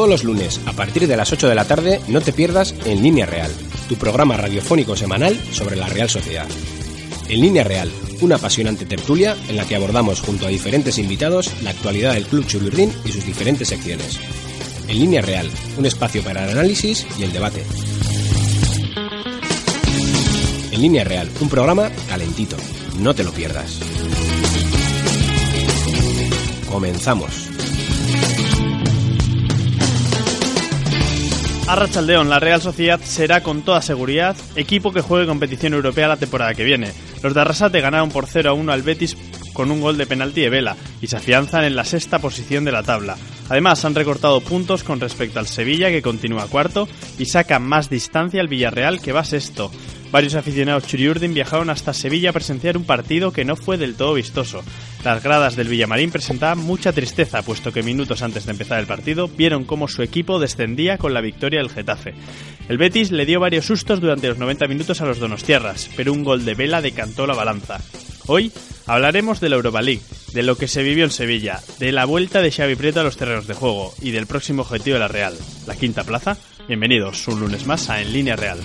Todos los lunes, a partir de las 8 de la tarde, no te pierdas En Línea Real, tu programa radiofónico semanal sobre la Real Sociedad. En Línea Real, una apasionante tertulia en la que abordamos junto a diferentes invitados la actualidad del Club Chulurdín y sus diferentes secciones. En Línea Real, un espacio para el análisis y el debate. En Línea Real, un programa calentito. No te lo pierdas. Comenzamos. Arrachaldeón, la Real Sociedad será con toda seguridad equipo que juegue competición europea la temporada que viene. Los de Arrasate ganaron por 0 a 1 al Betis con un gol de penalti de Vela y se afianzan en la sexta posición de la tabla. Además, han recortado puntos con respecto al Sevilla, que continúa cuarto, y sacan más distancia al Villarreal, que va sexto. Varios aficionados churiurdin viajaron hasta Sevilla a presenciar un partido que no fue del todo vistoso. Las gradas del Villamarín presentaban mucha tristeza, puesto que minutos antes de empezar el partido vieron cómo su equipo descendía con la victoria del Getafe. El Betis le dio varios sustos durante los 90 minutos a los donostiarras, pero un gol de Vela decantó la balanza. Hoy hablaremos de la Europa League, de lo que se vivió en Sevilla, de la vuelta de Xavi Prieto a los terrenos de juego y del próximo objetivo de la Real, la quinta plaza. Bienvenidos un lunes más a En Línea Real.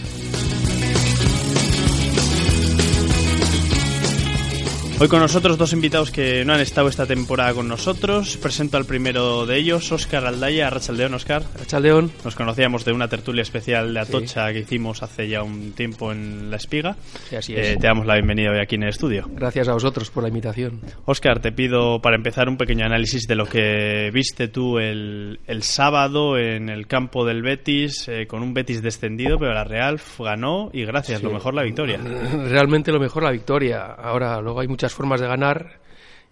Hoy con nosotros dos invitados que no han estado esta temporada con nosotros. Presento al primero de ellos, Óscar Aldaya, Rachaldeón. Óscar. Rachaldeón. Nos conocíamos de una tertulia especial de Atocha que hicimos hace ya un tiempo en La Espiga. Sí, así es. Eh, te damos la bienvenida hoy aquí en el estudio. Gracias a vosotros por la invitación. Óscar, te pido para empezar un pequeño análisis de lo que viste tú el, el sábado en el campo del Betis, eh, con un Betis descendido, pero la Real ganó y gracias, Sí. lo mejor la victoria. Realmente lo mejor la victoria. Ahora, luego hay muchas formas de ganar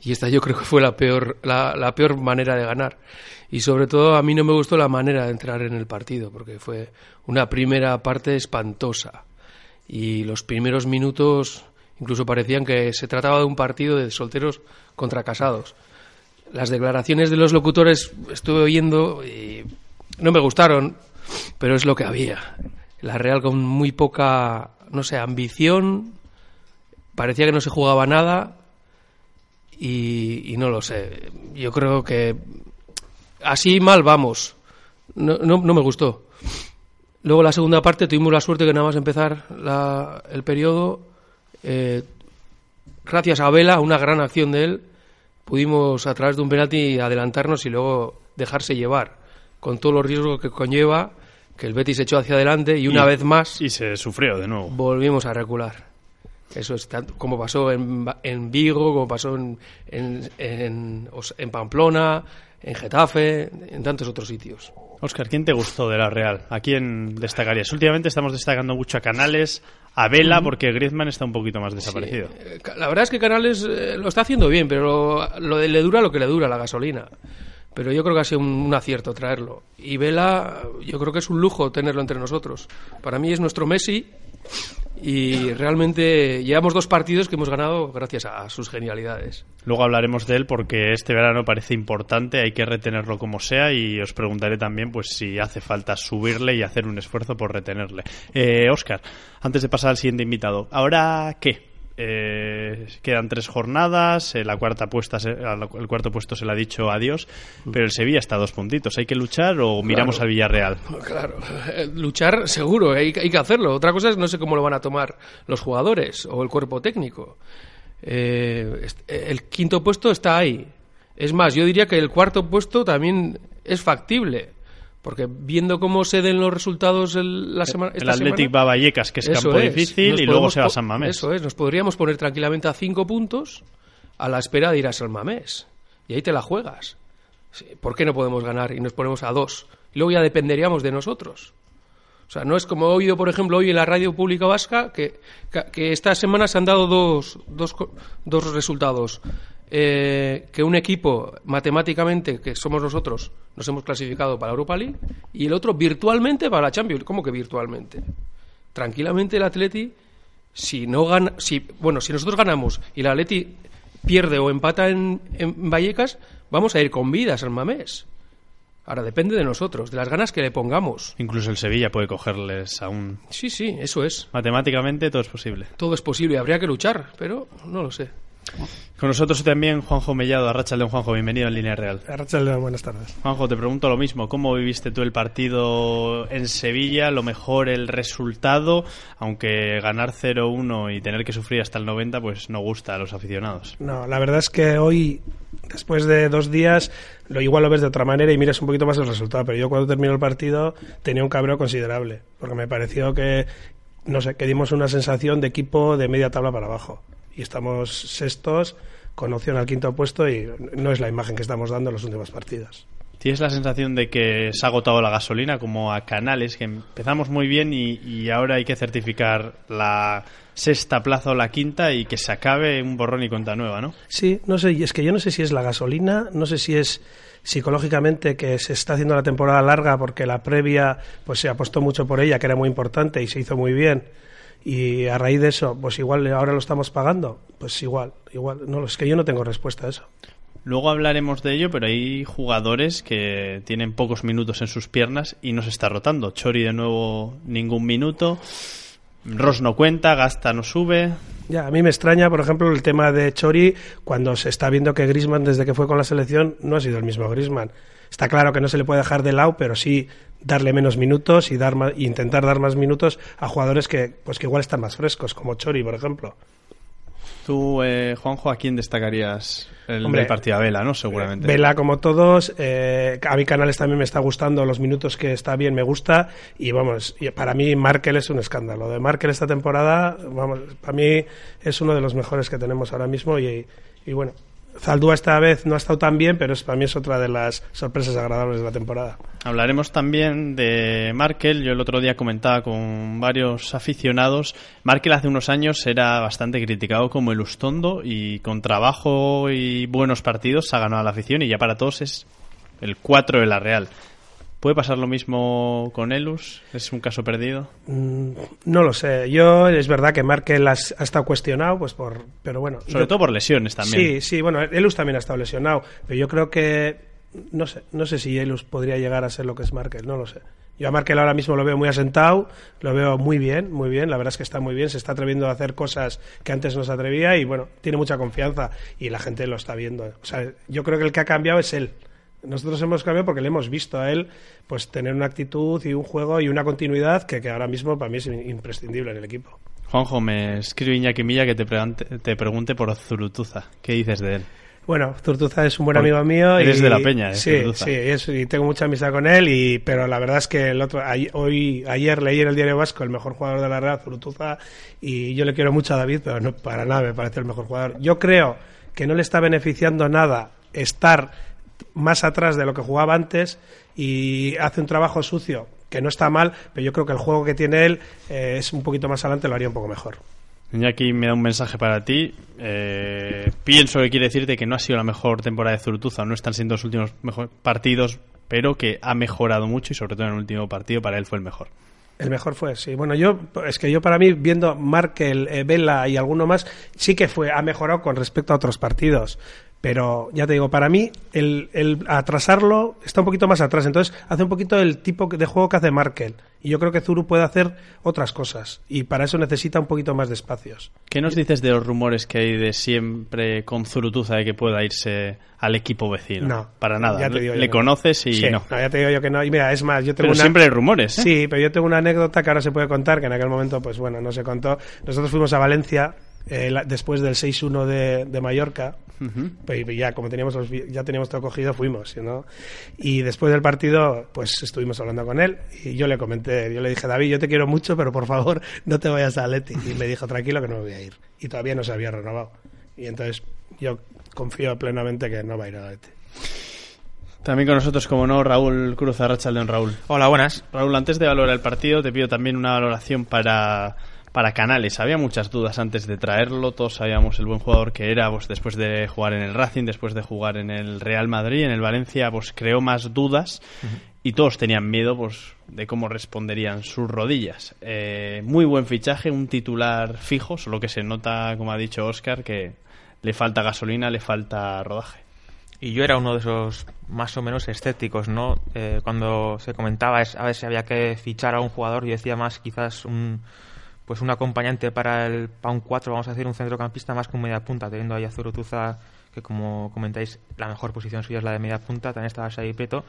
y esta yo creo que fue la peor, la, la peor manera de ganar. Y sobre todo a mí no me gustó la manera de entrar en el partido porque fue una primera parte espantosa. Y los primeros minutos incluso parecían que se trataba de un partido de solteros contra casados. Las declaraciones de los locutores estuve oyendo y no me gustaron, pero es lo que había. La Real con muy poca, no sé, ambición, parecía que no se jugaba nada y, y no lo sé. Yo creo que así mal vamos. No, no, no me gustó. Luego la segunda parte tuvimos la suerte que nada más empezar la- el periodo, eh, gracias a Vela, una gran acción de él, pudimos a través de un penalti adelantarnos y luego dejarse llevar, con todos los riesgos que conlleva, que el Betis echó hacia adelante y una Y- vez más Y se sufrió de nuevo. volvimos a recular. Eso es tanto- como pasó en, en Vigo, como pasó en, en, en, Os- en Pamplona, en Getafe, en tantos otros sitios. Óscar, ¿quién te gustó de la Real? ¿A quién destacarías? Últimamente estamos destacando mucho a Canales, a Vela, porque Griezmann está un poquito más desaparecido. Eh, La verdad es que Canales eh, lo está haciendo bien, pero lo le dura lo que le dura la gasolina. Pero yo creo que ha sido un, un acierto traerlo. Y Vela, yo creo que es un lujo tenerlo entre nosotros. Para mí es nuestro Messi y realmente llevamos dos partidos que hemos ganado gracias a sus genialidades. Luego hablaremos de él porque este verano parece importante, hay que retenerlo como sea y os preguntaré también pues si hace falta subirle y hacer un esfuerzo por retenerle. Eh, Óscar, antes de pasar al siguiente invitado, ¿ahora qué? Eh, quedan tres jornadas, eh, la cuarta puesta se- el cuarto puesto se le ha dicho adiós, pero el Sevilla está a dos puntitos. ¿Hay que luchar o miramos al Villarreal? Claro, eh, luchar seguro, hay, hay que hacerlo. Otra cosa es no sé cómo lo van a tomar los jugadores o el cuerpo técnico. Eh, el quinto puesto está ahí. Es más, yo diría que el cuarto puesto también es factible. Porque viendo cómo se den los resultados el, la semana, El Athletic semana, va a Vallecas, que es campo es. difícil, Nos y luego se va a San Mamés. Eso es, nos podríamos poner tranquilamente a cinco puntos a la espera de ir a San Mamés. Y ahí te la juegas. ¿Por qué no podemos ganar y nos ponemos a dos? Y luego ya dependeríamos de nosotros. O sea, no es como he oído, por ejemplo, hoy en la radio pública vasca, que, que, esta semana se han dado dos, dos, dos resultados. Eh, que un equipo, matemáticamente, que somos nosotros, nos hemos clasificado para la Europa League, y el otro virtualmente para la Champions. ¿Cómo que virtualmente? Tranquilamente el Atleti, si no gana, si, bueno, si nosotros ganamos y el Atleti pierde o empata en, en Vallecas, vamos a ir con vida a San Mamés. Ahora depende de nosotros, de las ganas que le pongamos. Incluso el Sevilla puede cogerles aún. Sí, sí, eso es. Matemáticamente todo es posible. Todo es posible, habría que luchar, pero no lo sé. Con nosotros también Juanjo Mellado, Arrachaldeón. Juanjo, bienvenido en Línea Real. Arrachaldeón, buenas tardes. Juanjo, te pregunto lo mismo. ¿Cómo viviste tú el partido en Sevilla? Lo mejor el resultado, aunque ganar 0-1 y tener que sufrir hasta el 90, pues no gusta a los aficionados. No, la verdad es que hoy, después de dos días, lo igual lo ves de otra manera y miras un poquito más el resultado. Pero yo cuando terminó el partido tenía un cabreo considerable, porque me pareció que, no sé, que dimos una sensación de equipo de media tabla para abajo. Y estamos sextos con opción al quinto puesto y no es la imagen que estamos dando en los últimos partidos. ¿Tienes la sensación de que se ha agotado la gasolina como a Canales, que empezamos muy bien y, y, ahora hay que certificar la sexta plaza o la quinta y que se acabe un borrón y cuenta nueva, ¿no? Sí, no sé, y es que yo no sé si es la gasolina, no sé si es psicológicamente que se está haciendo la temporada larga porque la previa pues se apostó mucho por ella, que era muy importante y se hizo muy bien y a raíz de eso, pues igual ahora lo estamos pagando, pues igual, igual, no, es que yo no tengo respuesta a eso. Luego hablaremos de ello, pero hay jugadores que tienen pocos minutos en sus piernas y no se está rotando. Chori de nuevo ningún minuto. Ross no cuenta, Gasta no sube. Ya, a mí me extraña, por ejemplo, el tema de Chori cuando se está viendo que Grisman desde que fue con la selección no ha sido el mismo Grisman. Está claro que no se le puede dejar de lado, pero sí darle menos minutos y dar más, intentar dar más minutos a jugadores que pues que igual están más frescos, como Chori, por ejemplo. Tú, eh, Juanjo, ¿a quién destacarías el, Hombre, el partido? A Vela, ¿no? Seguramente. Vela, como todos. Eh, a mi Canales también me está gustando. Los minutos que está bien me gusta. Y vamos, para mí Markel es un escándalo. De Markel esta temporada, vamos, para mí es uno de los mejores que tenemos ahora mismo. Y, y bueno, Zaldúa esta vez no ha estado tan bien, pero es, para mí es otra de las sorpresas agradables de la temporada. Hablaremos también de Markel. Yo el otro día comentaba con varios aficionados. Markel hace unos años era bastante criticado como el Ustondo y con trabajo y buenos partidos ha ganado a la afición y ya para todos es el 4 de la Real. ¿Puede pasar lo mismo con Elus? ¿Es un caso perdido? Mm, no lo sé. Yo es verdad que Markel ha, ha estado cuestionado, pues por, pero bueno. Sobre yo, todo por lesiones también. Sí, sí. Bueno, Elus también ha estado lesionado, pero yo creo que no sé, no sé si Elus podría llegar a ser lo que es Markel, no lo sé. Yo a Markel ahora mismo lo veo muy asentado, lo veo muy bien, muy bien, la verdad es que está muy bien, se está atreviendo a hacer cosas que antes no se atrevía y bueno, tiene mucha confianza y la gente lo está viendo. O sea, yo creo que el que ha cambiado es él. Nosotros hemos cambiado porque le hemos visto a él pues tener una actitud y un juego y una continuidad que, que ahora mismo para mí es imprescindible en el equipo. Juanjo, me escribe Iñaki Milla que te, pregunte, te pregunte por Zurutuza. ¿Qué dices de él? Bueno, Zurtuza es un buen amigo mío. Eres y, de la peña, ¿eh? Sí, Zurtuza. sí, es, y tengo mucha amistad con él, y, pero la verdad es que el otro, hoy, ayer leí en el Diario Vasco el mejor jugador de la Real, Zurtuza, y yo le quiero mucho a David, pero no para nada me parece el mejor jugador. Yo creo que no le está beneficiando nada estar más atrás de lo que jugaba antes y hace un trabajo sucio que no está mal, pero yo creo que el juego que tiene él eh, es un poquito más adelante, lo haría un poco mejor. Iñaki me da un mensaje para ti. Eh, pienso que quiere decirte que no ha sido la mejor temporada de Zurutuza, no están siendo los últimos mejor partidos, pero que ha mejorado mucho y sobre todo en el último partido para él fue el mejor. El mejor fue, sí. Bueno, yo, es que yo para mí, viendo Markel, eh, Vela y alguno más, sí que fue, ha mejorado con respecto a otros partidos. Pero ya te digo, para mí el, el, atrasarlo está un poquito más atrás. Entonces hace un poquito el tipo de juego que hace Markel. Y yo creo que Zuru puede hacer otras cosas. Y para eso necesita un poquito más de espacios. ¿Qué nos dices de los rumores que hay de siempre con Zurutuza de que pueda irse al equipo vecino? No. Para nada. Ya te digo Le yo conoces no. y sí, no. no. Ya te digo yo que no. Y mira, es más, yo tengo pero una... siempre hay rumores. ¿eh? Sí, pero yo tengo una anécdota que ahora se puede contar, que en aquel momento, pues bueno, no se contó. Nosotros fuimos a Valencia eh, la, después del 6-1 de, de, Mallorca, uh -huh. pues ya como teníamos los, ya teníamos todo cogido, fuimos, ¿no? Y después del partido, pues estuvimos hablando con él y yo le comenté, yo le dije, David, yo te quiero mucho, pero por favor no te vayas a Leti. Y me dijo, tranquilo que no me voy a ir. Y todavía no se había renovado. Y entonces yo confío plenamente que no va a ir a Leti. También con nosotros, como no, Raúl Cruz Arrachaldeón. Raúl. Hola, buenas. Raúl, antes de valorar el partido, te pido también una valoración para para Canales. Había muchas dudas antes de traerlo, todos sabíamos el buen jugador que era, pues después de jugar en el Racing, después de jugar en el Real Madrid, en el Valencia, pues creó más dudas y todos tenían miedo pues de cómo responderían sus rodillas. Eh, muy buen fichaje, un titular fijo, solo que se nota, como ha dicho Oscar, que le falta gasolina, le falta rodaje. Y yo era uno de esos más o menos escépticos, ¿no? Eh, cuando se comentaba es, a ver si había que fichar a un jugador, yo decía más quizás un pues un acompañante para el Pound 4, vamos a decir, un centrocampista más un media punta, teniendo ahí a Zurutuza, que como comentáis, la mejor posición suya es la de media punta, también estaba ahí Prieto.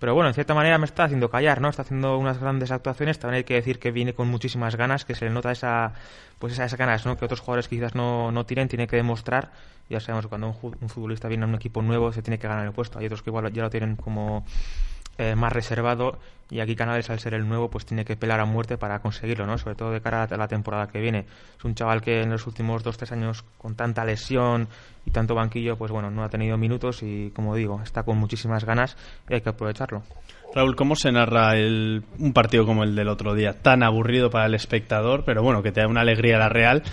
Pero bueno, en cierta manera me está haciendo callar, ¿no? Está haciendo unas grandes actuaciones. También hay que decir que viene con muchísimas ganas, que se le nota esa, pues esas ganas, ¿no? Que otros jugadores quizás no, no tienen, tiene que demostrar. Ya sabemos que cuando un, un futbolista viene a un equipo nuevo se tiene que ganar el puesto. Hay otros que igual ya lo tienen como eh, más reservado y aquí Canales al ser el nuevo pues tiene que pelar a muerte para conseguirlo, ¿no? Sobre todo de cara a la temporada que viene. Es un chaval que en los últimos dos tres años con tanta lesión y tanto banquillo pues bueno no ha tenido minutos y como digo está con muchísimas ganas y hay que aprovecharlo. Raúl, ¿cómo se narra el, un partido como el del otro día? Tan aburrido para el espectador, pero bueno, que te da una alegría la Real,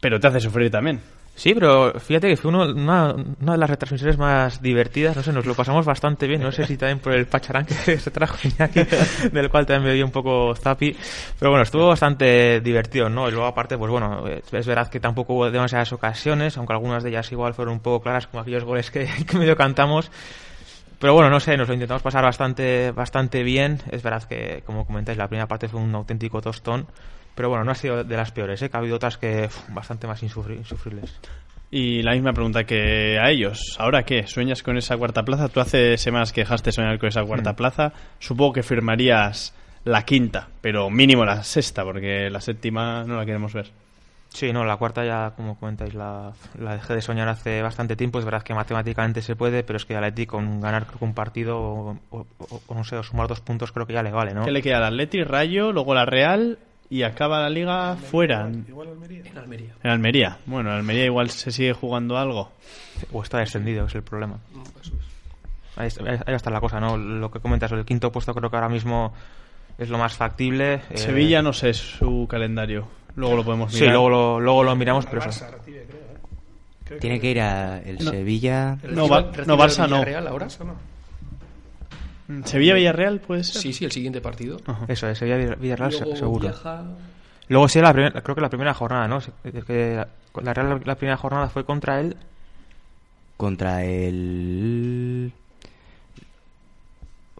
pero te hace sufrir también. Sí, pero fíjate que fue uno, una, una, de las retransmisiones más divertidas, no sé, nos lo pasamos bastante bien, no sé si también por el pacharán que se trajo Iñaki, del cual también me dio un poco zapi, pero bueno, estuvo bastante divertido, ¿no? Y luego aparte, pues bueno, es verdad que tampoco hubo demasiadas ocasiones, aunque algunas de ellas igual fueron un poco claras, como aquellos goles que, que medio cantamos, pero bueno, no sé, nos lo intentamos pasar bastante, bastante bien, es verdad que, como comentáis, la primera parte fue un auténtico tostón, pero bueno, no ha sido de las peores, ¿eh? que ha habido otras que bastante más insufri insufribles. Y la misma pregunta que a ellos. ¿Ahora qué? ¿Sueñas con esa cuarta plaza? Tú hace semanas que dejaste soñar con esa cuarta Mm. plaza. Supongo que firmarías la quinta, pero mínimo la sexta, porque la séptima no la queremos ver. Sí, no, la cuarta ya, como comentáis, la, la dejé de soñar hace bastante tiempo. Es verdad que matemáticamente se puede, pero es que al Atleti con ganar creo que un partido o- o no sé, o sumar dos puntos creo que ya le vale, ¿no? ¿Qué le queda al Atleti, Rayo, luego la Real y acaba la liga fuera? Igual Almería. En Almería. En Almería. Bueno, en Almería igual se sigue jugando algo. O está descendido, es el problema. Eso es. Ahí, está- ahí está la cosa, ¿no? Lo que comentas, el quinto puesto creo que ahora mismo es lo más factible. eh, Sevilla no sé su calendario. Luego lo podemos Sí, mirar. luego lo, luego lo miramos, pero Al eso. Barça recibe, creo, ¿eh? Creo Tiene que ir a el No. Sevilla. No, no, Barça al no. Villarreal ahora? Eso no. Sevilla-Villarreal puede ser. Sí, sí, el siguiente partido. Ajá. Eso es, Sevilla Villarreal se- Luego seguro. viaja- Luego sí, la primer- creo que la primera jornada, ¿no? Es que la, la Real la primera jornada fue contra él. Contra el.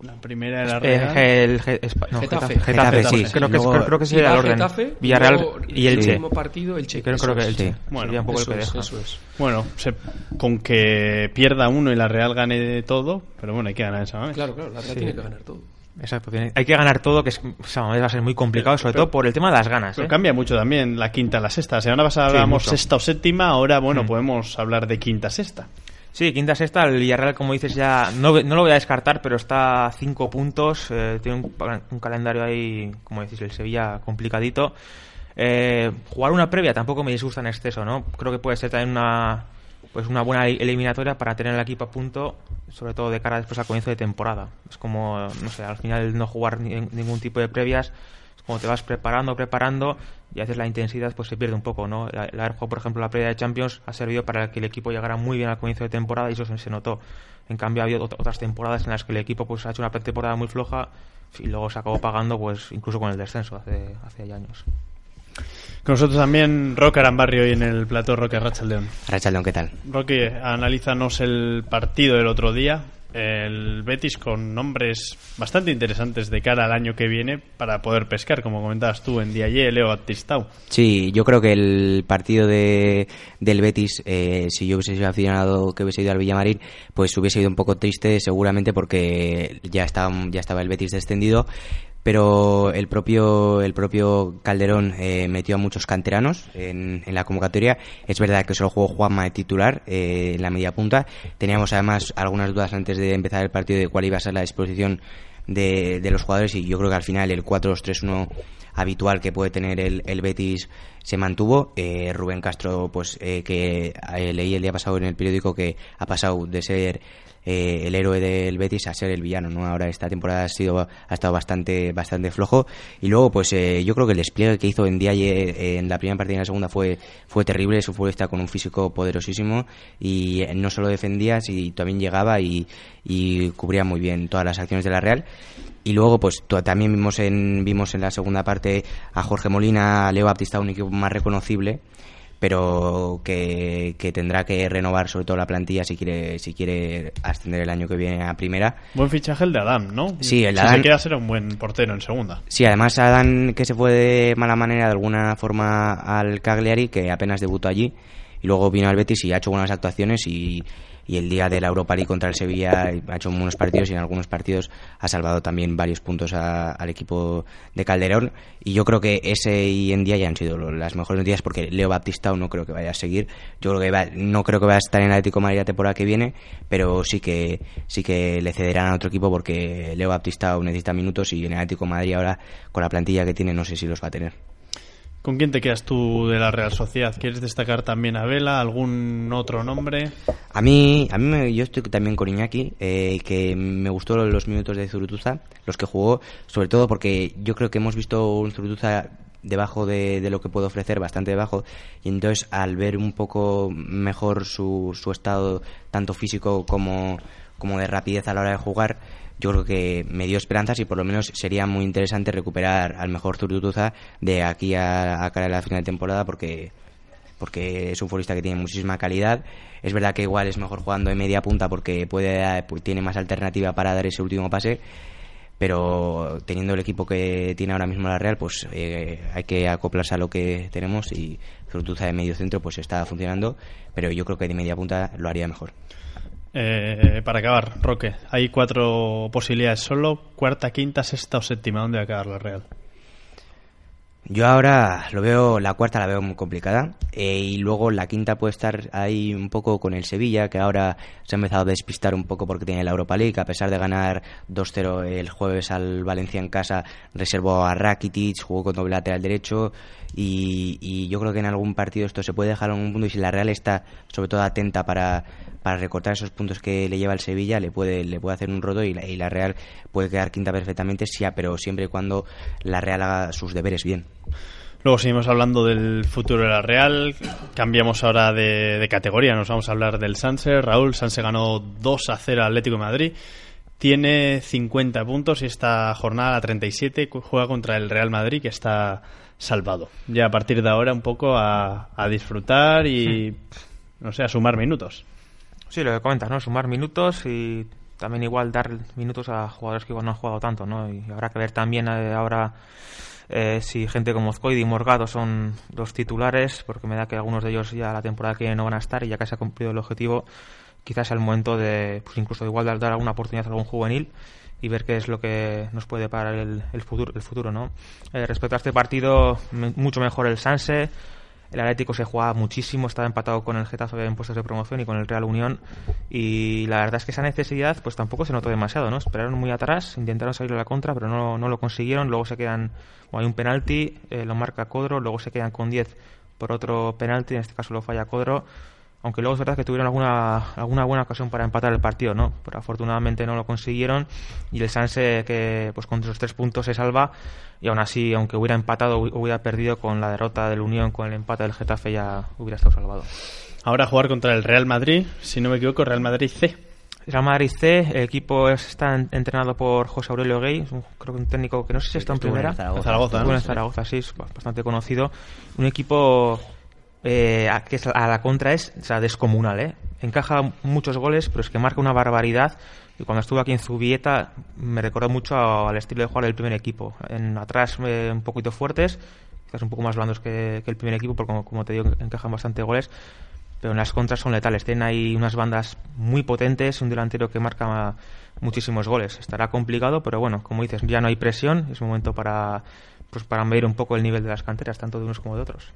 La primera era eh, Real. el, Ge- Espa- no, Getafe. Getafe, Getafe, sí. Creo que, Luego- creo que Sí, sí, va el orden. Getafe, Villarreal luego y el último partido, Elche. Sí, creo, creo que es. Elche. Bueno, Sería un poco Eso el que es, deja. eso es. Bueno, se- con que pierda uno y la Real gane de todo, pero bueno, hay que ganar esa vez. Claro, claro, la Real Sí. tiene que ganar todo. Exacto, tiene- hay que ganar todo, que es, o sea, va a ser muy complicado, sobre Pero- todo por el tema de las ganas. Pero ¿eh? cambia mucho también la quinta a la sexta. La semana pasada hablábamos mucho. sexta o séptima, ahora, bueno, Mm. podemos hablar de quinta sexta. Sí, quinta sexta, el Villarreal, como dices, ya no, no lo voy a descartar, pero está a cinco puntos. eh, tiene un, calendario ahí, como decís, el Sevilla complicadito. Eh, jugar una previa tampoco me disgusta en exceso, ¿no? Creo que puede ser también una, pues una buena eliminatoria para tener el equipo a punto, sobre todo de cara después al comienzo de temporada. Es como, no sé, al final no jugar ni- ningún tipo de previas es como te vas preparando, preparando y a veces la intensidad pues se pierde un poco, ¿no? Haber jugado, por ejemplo, la previa de Champions ha servido para que el equipo llegara muy bien al comienzo de temporada y eso se, se notó. En cambio, ha habido ot- otras temporadas en las que el equipo pues ha hecho una temporada muy floja y luego se acabó pagando pues incluso con el descenso hace, hace años. Con nosotros también Roque Arambarrio hoy en el plató Roque Rachaldeón. Rachaldeón, ¿qué tal? Roque, analízanos el partido del otro día. El Betis con nombres bastante interesantes de cara al año que viene para poder pescar, como comentabas tú en Diaye, Leo Batistau. Sí, yo creo que el partido de, del Betis, eh, si yo hubiese sido aficionado que hubiese ido al Villamarín, pues hubiese ido un poco triste seguramente porque ya estaba, ya estaba el Betis descendido. Pero el propio, el propio Calderón eh, metió a muchos canteranos en, en la convocatoria. Es verdad que solo jugó Juanma de titular eh, en la media punta. Teníamos además algunas dudas antes de empezar el partido de cuál iba a ser la disposición de, de los jugadores y yo creo que al final el 4-2-3-1 habitual que puede tener el, el Betis se mantuvo. Eh, Rubén Castro, pues eh, que eh, leí el día pasado en el periódico que ha pasado de ser eh, el héroe del Betis a ser el villano, ¿no? Ahora esta temporada ha sido ha estado bastante bastante flojo y luego pues eh, yo creo que el despliegue que hizo en Diaye eh, en la primera partida y en la segunda fue fue terrible, su futbolista con un físico poderosísimo y eh, no solo defendía, sino también llegaba y, y cubría muy bien todas las acciones de la Real. Y luego, pues también vimos en, vimos en la segunda parte a Jorge Molina, a Leo Baptista, un equipo más reconocible, pero que, que, tendrá que renovar sobre todo la plantilla si quiere si quiere ascender el año que viene a primera. Buen fichaje el de Adam, ¿no? Sí, el si Adam. se queda será un buen portero en segunda. Sí, además Adam que se fue de mala manera de alguna forma al Cagliari, que apenas debutó allí, y luego vino al Betis y ha hecho buenas actuaciones y y el día de la Europa League contra el Sevilla ha hecho unos partidos y en algunos partidos ha salvado también varios puntos a, al equipo de Calderón. Y yo creo que ese y en día ya han sido las mejores noticias porque Leo Baptistao no creo que vaya a seguir. Yo creo que va, no creo que vaya a estar en el Atlético Madrid la temporada que viene pero sí que sí que le cederán a otro equipo porque Leo Baptistao necesita minutos y en el Atlético Madrid ahora con la plantilla que tiene no sé si los va a tener ¿Con quién te quedas tú de la Real Sociedad? ¿Quieres destacar también a Vela? ¿Algún otro nombre? A mí, a mí yo estoy también con Iñaki, eh, que me gustó los minutos de Zurutuza, los que jugó, sobre todo porque yo creo que hemos visto un Zurutuza debajo de, de, lo que puede ofrecer, bastante debajo, y entonces al ver un poco mejor su, su estado, tanto físico como, como de rapidez a la hora de jugar, yo creo que me dio esperanzas y por lo menos sería muy interesante recuperar al mejor Zurutuza de aquí a, a cara de la final de temporada porque porque es un futbolista que tiene muchísima calidad. Es verdad que igual es mejor jugando en media punta porque puede pues, tiene más alternativa para dar ese último pase, pero teniendo el equipo que tiene ahora mismo la Real, pues eh, hay que acoplarse a lo que tenemos y Zurutuza de medio centro pues está funcionando, pero yo creo que de media punta lo haría mejor. Eh, para acabar, Roque, hay cuatro posibilidades solo, cuarta, quinta, sexta o séptima, ¿dónde va a acabar la Real? Yo ahora lo veo, la cuarta la veo muy complicada eh, y luego la quinta puede estar ahí un poco con el Sevilla, que ahora se ha empezado a despistar un poco porque tiene la Europa League, a pesar de ganar 2-0 el jueves al Valencia en casa, reservó a Rakitic, jugó con doble lateral derecho y, y yo creo que en algún partido esto se puede dejar en un punto y si la Real está sobre todo atenta para, para recortar esos puntos que le lleva el Sevilla le puede le puede hacer un roto y la, y la Real puede quedar quinta perfectamente sí, pero siempre y cuando la Real haga sus deberes bien. Luego seguimos hablando del futuro de la Real. Cambiamos ahora de, de categoría. Nos vamos a hablar del Sanse. Raúl Sanse ganó 2 a 0 al Atlético de Madrid. Tiene 50 puntos y esta jornada, la 37, juega contra el Real Madrid, que está salvado. Ya a partir de ahora, un poco a, a disfrutar y, no sé, a sumar minutos. Sí, lo que comentas, ¿no? Sumar minutos y también igual dar minutos a jugadores que igual no han jugado tanto, ¿no? Y habrá que ver también eh, ahora eh, si gente como Zcoidi y Morgado son los titulares, porque me da que algunos de ellos ya la temporada que viene no van a estar y ya que se ha cumplido el objetivo, quizás es el momento de, pues incluso igual de dar alguna oportunidad a algún juvenil y ver qué es lo que nos puede parar el, el futuro, el futuro, ¿no? Eh, respecto a este partido, mucho mejor el Sanse. El Atlético se jugaba muchísimo, estaba empatado con el Getafe en puestos de promoción y con el Real Unión. Y la verdad es que esa necesidad, pues tampoco se notó demasiado, ¿no? Esperaron muy atrás, intentaron salir a la contra, pero no, no lo consiguieron. Luego se quedan, bueno, hay un penalti, eh, lo marca Codro, luego se quedan con 10 por otro penalti, en este caso lo falla Codro. Aunque luego es verdad que tuvieron alguna, alguna buena ocasión para empatar el partido, ¿no? Pero afortunadamente no lo consiguieron. Y el Sanse, que pues con esos tres puntos se salva. Y aún así, aunque hubiera empatado, hubiera perdido con la derrota del Unión, con el empate del Getafe, ya hubiera estado salvado. Ahora a jugar contra el Real Madrid, si no me equivoco, Real Madrid C. Real Madrid C, el equipo está entrenado por José Aurelio Gay, creo que un técnico que no sé si está en primera. En Zaragoza, En Zaragoza, ¿no? Bueno, en Zaragoza, sí, es bastante conocido. Un equipo eh, a, que a la contra es o sea, descomunal, ¿eh? Encaja muchos goles, pero es que marca una barbaridad. Y cuando estuve aquí en Zubieta me recordó mucho al estilo de jugar del primer equipo. En atrás eh, un poquito fuertes, quizás un poco más blandos que, que el primer equipo, porque como, como, te digo, encajan bastante goles. Pero en las contras son letales. Tienen ahí unas bandas muy potentes, un delantero que marca muchísimos goles. Estará complicado, pero bueno, como dices, ya no hay presión. Es momento para pues para medir un poco el nivel de las canteras, tanto de unos como de otros.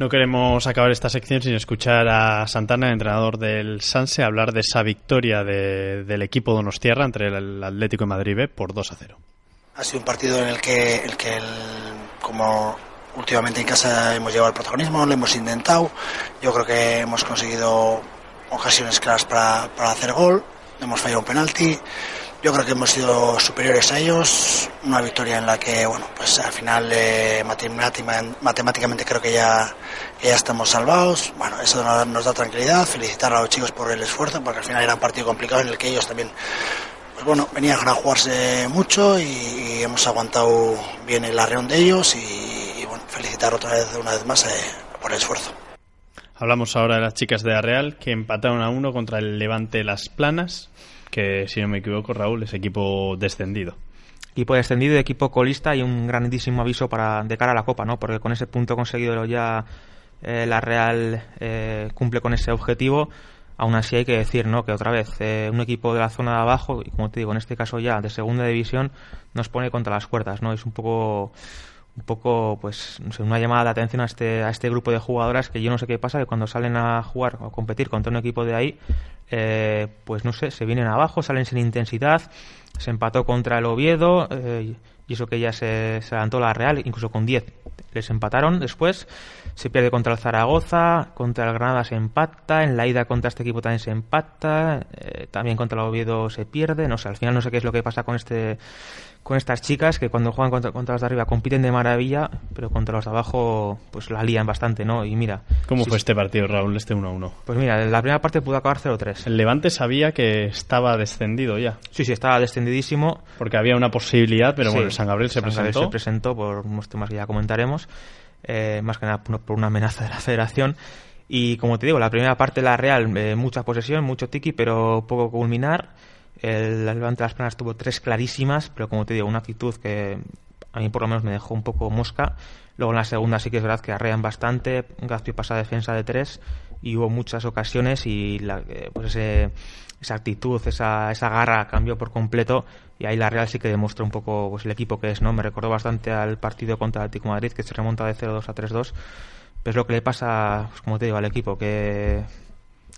No queremos acabar esta sección sin escuchar a Santana, el entrenador del Sanse, hablar de esa victoria de, del equipo Donostierra entre el Atlético de Madrid B por 2 a 0. Ha sido un partido en el que, el que el, como últimamente en casa hemos llevado el protagonismo, lo hemos intentado. Yo creo que hemos conseguido ocasiones claras para, para hacer gol, hemos fallado un penalti yo creo que hemos sido superiores a ellos, una victoria en la que, bueno, pues al final eh, matemáticamente creo que ya, estamos salvados. Bueno, eso nos, da tranquilidad, felicitar a los chicos por el esfuerzo, porque al final era un partido complicado en el que ellos también, pues bueno, venían a jugarse mucho y, hemos aguantado bien el arreón de ellos y, bueno, felicitar otra vez, una vez más eh, por el esfuerzo. Hablamos ahora de las chicas de Arreal que empataron a uno contra el Levante Las Planas, que si no me equivoco, Raúl, es equipo descendido. Equipo descendido, equipo colista y un grandísimo aviso para de cara a la Copa, ¿no? Porque con ese punto conseguido ya eh, la Real eh, cumple con ese objetivo. Aún así hay que decir, ¿no? Que otra vez eh, un equipo de la zona de abajo y como te digo, en este caso ya de segunda división nos pone contra las cuerdas, ¿no? Es un poco un poco, pues, no sé, una llamada de atención a este, a este grupo de jugadoras que yo no sé qué pasa, que cuando salen a jugar o competir contra un equipo de ahí, eh, pues no sé, se vienen abajo, salen sin intensidad, se empató contra el Oviedo, eh, y eso que ya se, adelantó la Real, incluso con 10 les empataron después, se pierde contra el Zaragoza, contra el Granada se empata, en la ida contra este equipo también se empata, eh, también contra el Oviedo se pierde, no sé, al final no sé qué es lo que pasa con este con estas chicas que cuando juegan contra, contra los de arriba compiten de maravilla, pero contra los de abajo pues la lían bastante, ¿no? Y mira... ¿Cómo sí, fue este partido, Raúl, este 1-1? Pues mira, la primera parte pudo acabar 0-3. El Levante sabía que estaba descendido ya. Sí, sí, estaba descendidísimo. Porque había una posibilidad, pero Sí, bueno, el San Gabriel se San Gabriel presentó. se presentó por unos temas que ya comentaremos, eh, más que nada por por una amenaza de la federación. Y como te digo, la primera parte la Real, eh, mucha posesión, mucho tiki, pero poco culminar. El Levante de las Planas tuvo tres clarísimas, pero como te digo, una actitud que a mí por lo menos me dejó un poco mosca. Luego en la segunda sí que es verdad que arrean bastante, Gazpi pasa a defensa de tres y hubo muchas ocasiones y eh, pues esa actitud, esa, esa garra cambió por completo y ahí la Real sí que demostró un poco pues, el equipo que es, ¿no? Me recordó bastante al partido contra el Atlético Madrid que se remonta de 0-2 a 3-2, pero es lo que le pasa, pues, como te digo, al equipo que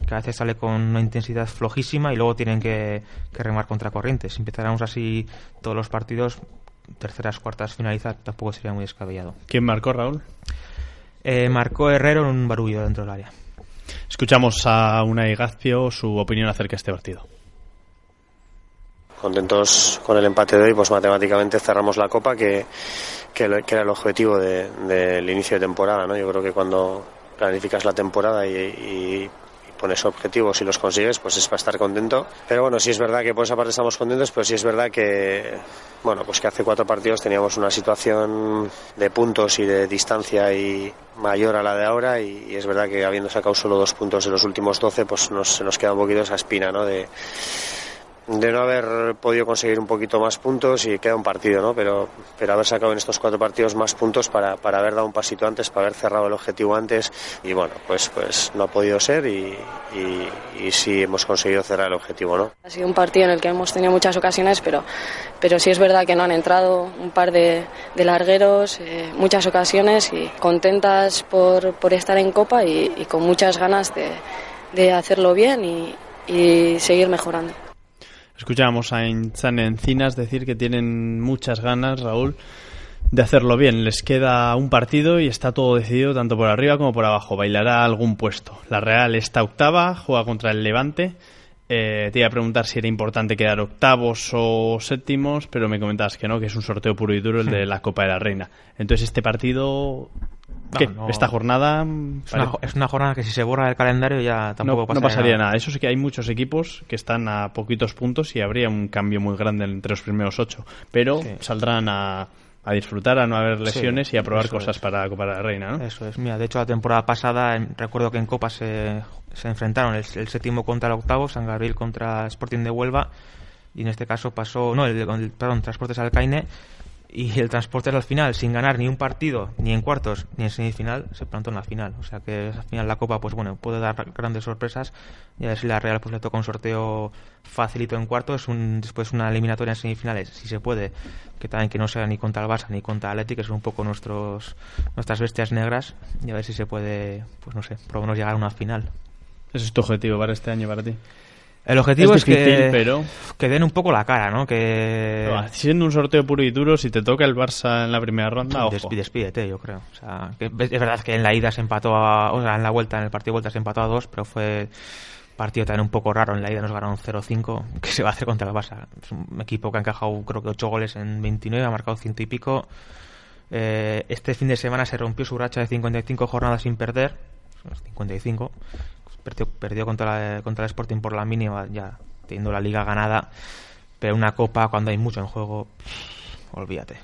que a veces sale con una intensidad flojísima y luego tienen que, que remar contra corrientes. Si empezáramos así todos los partidos, terceras, cuartas, finalizar, tampoco sería muy descabellado. ¿Quién marcó, Raúl? Eh, marcó Herrero en un barullo dentro del área. Escuchamos a Unai Gazpio su opinión acerca de este partido. contentos con el empate de hoy, pues matemáticamente cerramos la copa, que, que, que era el objetivo de- del inicio de temporada. ¿no? Yo creo que cuando planificas la temporada y- y pones objetivos y los consigues, pues es para estar contento. Pero bueno, sí es verdad que por esa parte estamos contentos, pero sí es verdad que, bueno, pues que hace cuatro partidos teníamos una situación de puntos y de distancia y mayor a la de ahora y, y es verdad que habiendo sacado solo dos puntos de los últimos doce, pues nos, se nos queda un poquito esa espina, ¿no? De, de no haber podido conseguir un poquito más puntos y queda un partido, ¿no? Pero, pero haber sacado en estos cuatro partidos más puntos para, para haber dado un pasito antes, para haber cerrado el objetivo antes y bueno, pues, pues no ha podido ser y, y, y sí hemos conseguido cerrar el objetivo, ¿no? Ha sido un partido en el que hemos tenido muchas ocasiones, pero, pero sí es verdad que no han entrado un par de, de largueros, eh, muchas ocasiones y contentas por, por estar en Copa y, y con muchas ganas de, de hacerlo bien y, y seguir mejorando. Escuchábamos a Inchan Encinas decir que tienen muchas ganas, Raúl, de hacerlo bien. Les queda un partido y está todo decidido tanto por arriba como por abajo. Bailará algún puesto. La Real está octava, juega contra el Levante. Eh, te iba a preguntar si era importante quedar octavos o séptimos, pero me comentabas que no, que es un sorteo puro y duro el de la Copa de la Reina. Entonces, este partido. ¿Qué? no. Esta jornada. Es una, es una jornada que si se borra el calendario ya tampoco no, pasaría, no pasaría nada. Eso sí que hay muchos equipos que están a poquitos puntos y habría un cambio muy grande entre los primeros ocho. Pero Sí. saldrán a, a disfrutar, a no haber lesiones Sí, y a probar cosas es. para la Copa de la Reina, ¿no? Eso es, mira, de hecho la temporada pasada recuerdo que en Copa se, se enfrentaron el, el séptimo contra el octavo, San Gabriel contra Sporting de Huelva y en este caso pasó, no, el, el- perdón, Transportes Alcaine y el Transportes al final sin ganar ni un partido, ni en cuartos, ni en semifinal, se plantó en la final, o sea que al final la Copa pues bueno, puede dar grandes sorpresas y a ver si la Real pues le toca un sorteo facilito en cuartos, un, después una eliminatoria en semifinales, si se puede, que también que no sea ni contra el Barça ni contra el que son un poco nuestros nuestras bestias negras y a ver si se puede, pues no sé, por lo menos llegar a una final. Ese es tu objetivo para este año, para ti. El objetivo es, que, pero- que den un poco la cara, ¿no? Que Pero, siendo un sorteo puro y duro, si te toca el Barça en la primera ronda, ojo. Despídete, yo creo. O sea, que es es verdad que en la ida se empató a, o sea, en la vuelta, en el partido de vuelta se empató a dos, pero fue partido también un poco raro. En la ida nos ganaron 0-5. ¿Qué se va a hacer contra el Barça? Es un equipo que ha encajado creo que 8 goles en 29, ha marcado ciento y pico. Eh, este fin de semana se rompió su racha de 55 jornadas sin perder. 55. Perdió, perdió contra, la- contra el Sporting por la mínima, ya teniendo la liga ganada. Pero una copa, cuando hay mucho en juego, olvídate.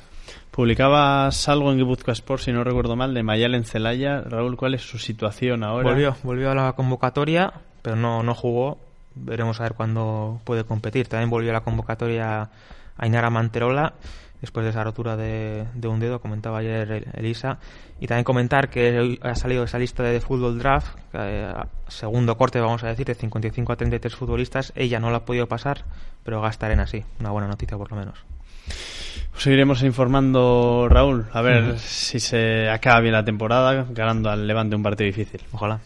Publicabas algo en Guipúzcoa Sport, si no recuerdo mal, de Mayal en Celaya. Raúl, ¿cuál es su situación ahora? Volvió, volvió a la convocatoria, pero no, no jugó. Veremos a ver cuándo puede competir. También volvió a la convocatoria Ainara Manterola después de esa rotura de, de un dedo, comentaba ayer Elisa. Y también comentar que ha salido esa lista de fútbol draft, eh, segundo corte, vamos a decir, de 55 a 33 futbolistas. Ella no la ha podido pasar, pero en así. Una buena noticia, por lo menos. Pues seguiremos informando, Raúl, a ver si se acaba bien la temporada, ganando al Levante un partido difícil. Ojalá.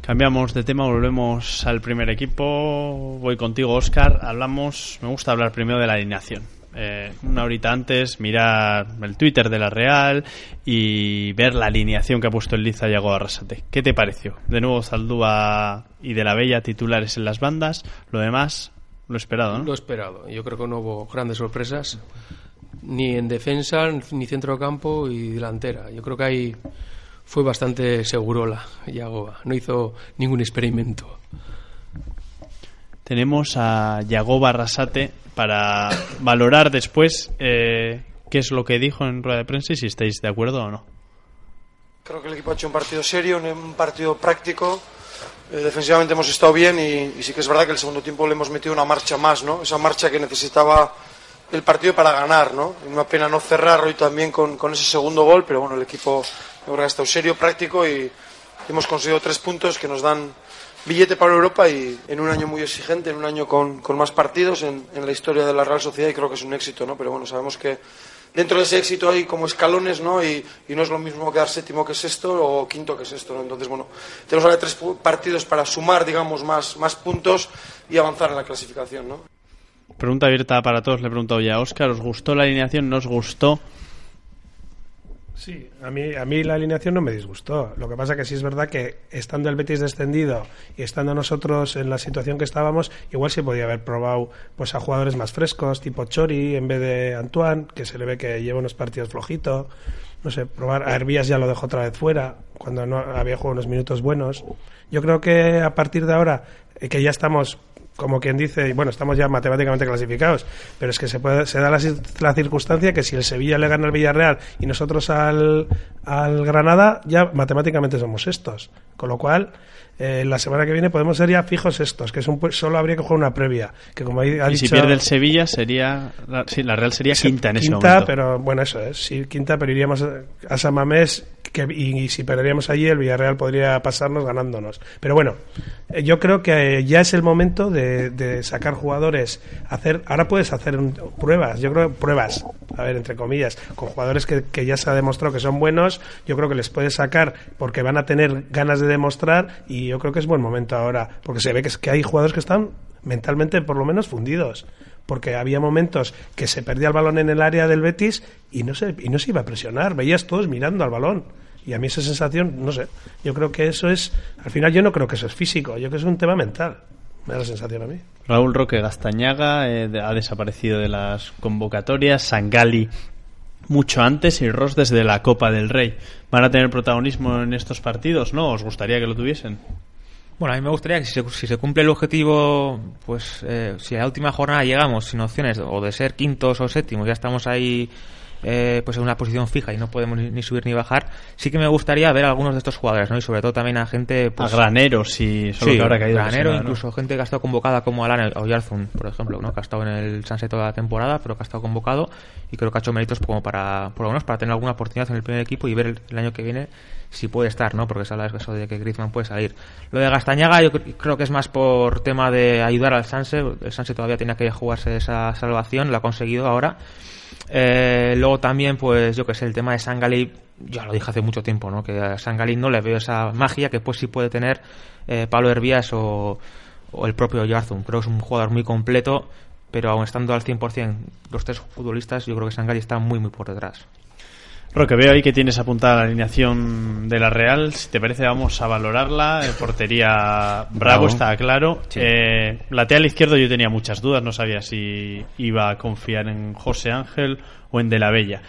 Cambiamos de tema, volvemos al primer equipo. Voy contigo, Oscar. Hablamos, me gusta hablar primero de la alineación eh, una horita antes, mirar el Twitter de la Real y ver la alineación que ha puesto el Liza Yago Arrasate. ¿Qué te pareció? De nuevo Zaldúa y de la Bella titulares en las bandas, lo demás lo esperado, ¿no? Lo esperado. Yo creo que no hubo grandes sorpresas ni en defensa, ni centro campo y delantera. Yo creo que ahí fue bastante segurola Yagoba. No hizo ningún experimento. Tenemos a Yagoba Arrasate para valorar después eh, qué es lo que dijo en rueda de prensa y si estáis de acuerdo o no. Creo que el equipo ha hecho un partido serio, un partido práctico. Eh, defensivamente hemos estado bien y, sí que es verdad que el segundo tiempo le hemos metido una marcha más, ¿no? Esa marcha que necesitaba el partido para ganar, ¿no? Una pena no cerrar hoy también con, con ese segundo gol, pero bueno, el equipo ha estado serio, práctico y hemos conseguido tres puntos que nos dan billete para Europa y en un año muy exigente, en un año con, con más partidos en, en, la historia de la Real Sociedad y creo que es un éxito, ¿no? Pero bueno, sabemos que dentro de ese éxito hay como escalones, ¿no? Y, y no es lo mismo quedar séptimo que sexto o quinto que sexto, ¿no? Entonces, bueno, tenemos ahora tres partidos para sumar, digamos, más, más puntos y avanzar en la clasificación, ¿no? Pregunta abierta para todos, le he preguntado ya a Óscar, ¿os gustó la alineación? ¿No os gustó? Sí, a mí, a mí la alineación no me disgustó. Lo que pasa que sí es verdad que estando el Betis descendido y estando nosotros en la situación que estábamos, igual se podía haber probado pues a jugadores más frescos, tipo Chori en vez de Antoine, que se le ve que lleva unos partidos flojitos. No sé, probar a Hervías ya lo dejó otra vez fuera, cuando no había jugado unos minutos buenos. Yo creo que a partir de ahora, eh, que ya estamos como quien dice, bueno, estamos ya matemáticamente clasificados, pero es que se, puede, se da la, circunstancia que si el Sevilla le gana al Villarreal y nosotros al, al Granada, ya matemáticamente somos estos. Con lo cual, eh, la semana que viene podemos ser ya fijos estos, que es un, solo habría que jugar una previa. Que como ha y si pierde el Sevilla, sería la, sí, la Real sería quinta en ese momento. Quinta, pero bueno, eso es, sí, quinta, pero iríamos a, a San Mamés que, y, si perderíamos allí, el Villarreal podría pasarnos ganándonos. Pero bueno, eh, yo creo que eh, ya es el momento de, de, sacar jugadores. hacer Ahora puedes hacer pruebas, yo creo pruebas, a ver, entre comillas, con jugadores que, que ya se ha demostrado que son buenos. Yo creo que les puedes sacar porque van a tener ganas de demostrar y yo creo que es buen momento ahora, porque se ve que, es, que hay jugadores que están mentalmente por lo menos fundidos porque había momentos que se perdía el balón en el área del Betis y no se, y no se iba a presionar, veías todos mirando al balón. Y a mí esa sensación, no sé, yo creo que eso es, al final yo no creo que eso es físico, yo creo que es un tema mental. Me da la sensación a mí. Raúl Roque Gastañaga eh, ha desaparecido de las convocatorias. Sangali mucho antes y Ross desde la Copa del Rey. ¿Van a tener protagonismo en estos partidos? ¿No? ¿Os gustaría que lo tuviesen? Bueno, a mí me gustaría que si se, si se cumple el objetivo, pues eh, si a la última jornada llegamos sin opciones o de ser quintos o séptimos, ya estamos ahí eh, pues en una posición fija y no podemos ni, subir ni bajar, sí que me gustaría ver a algunos de estos jugadores, ¿no? Y sobre todo también a gente... Pues, a graneros, y solo que habrá caído. Granero, incluso gente que ha estado convocada como Alan Oyarzun, por ejemplo, ¿no? Que ha estado en el Sunset toda la temporada, pero que ha estado convocado y creo que ha hecho méritos como para, por lo menos, para tener alguna oportunidad en el primer equipo y ver el, año que viene si puede estar, ¿no? Porque se habla de eso de que Griezmann puede salir. Lo de Gastañaga yo creo que es más por tema de ayudar al Sanse. El Sanse todavía tenía que jugarse esa salvación, lo ha conseguido ahora. Eh, luego también, pues yo que sé, el tema de Sangali, ya lo dije hace mucho tiempo, ¿no? Que a Sangali no le veo esa magia que pues sí puede tener eh, Pablo Hervías o, el propio Yarzun. Creo que es un jugador muy completo, pero aún estando al 100% los tres futbolistas, yo creo que Sangali está muy, muy por detrás. Roque, veo ahí que tienes apuntada la alineación de la Real. Si te parece, vamos a valorarla. En portería Bravo, está claro. Eh, lateral izquierdo yo tenía muchas dudas. No sabía si iba a confiar en José Ángel o en De la Bella.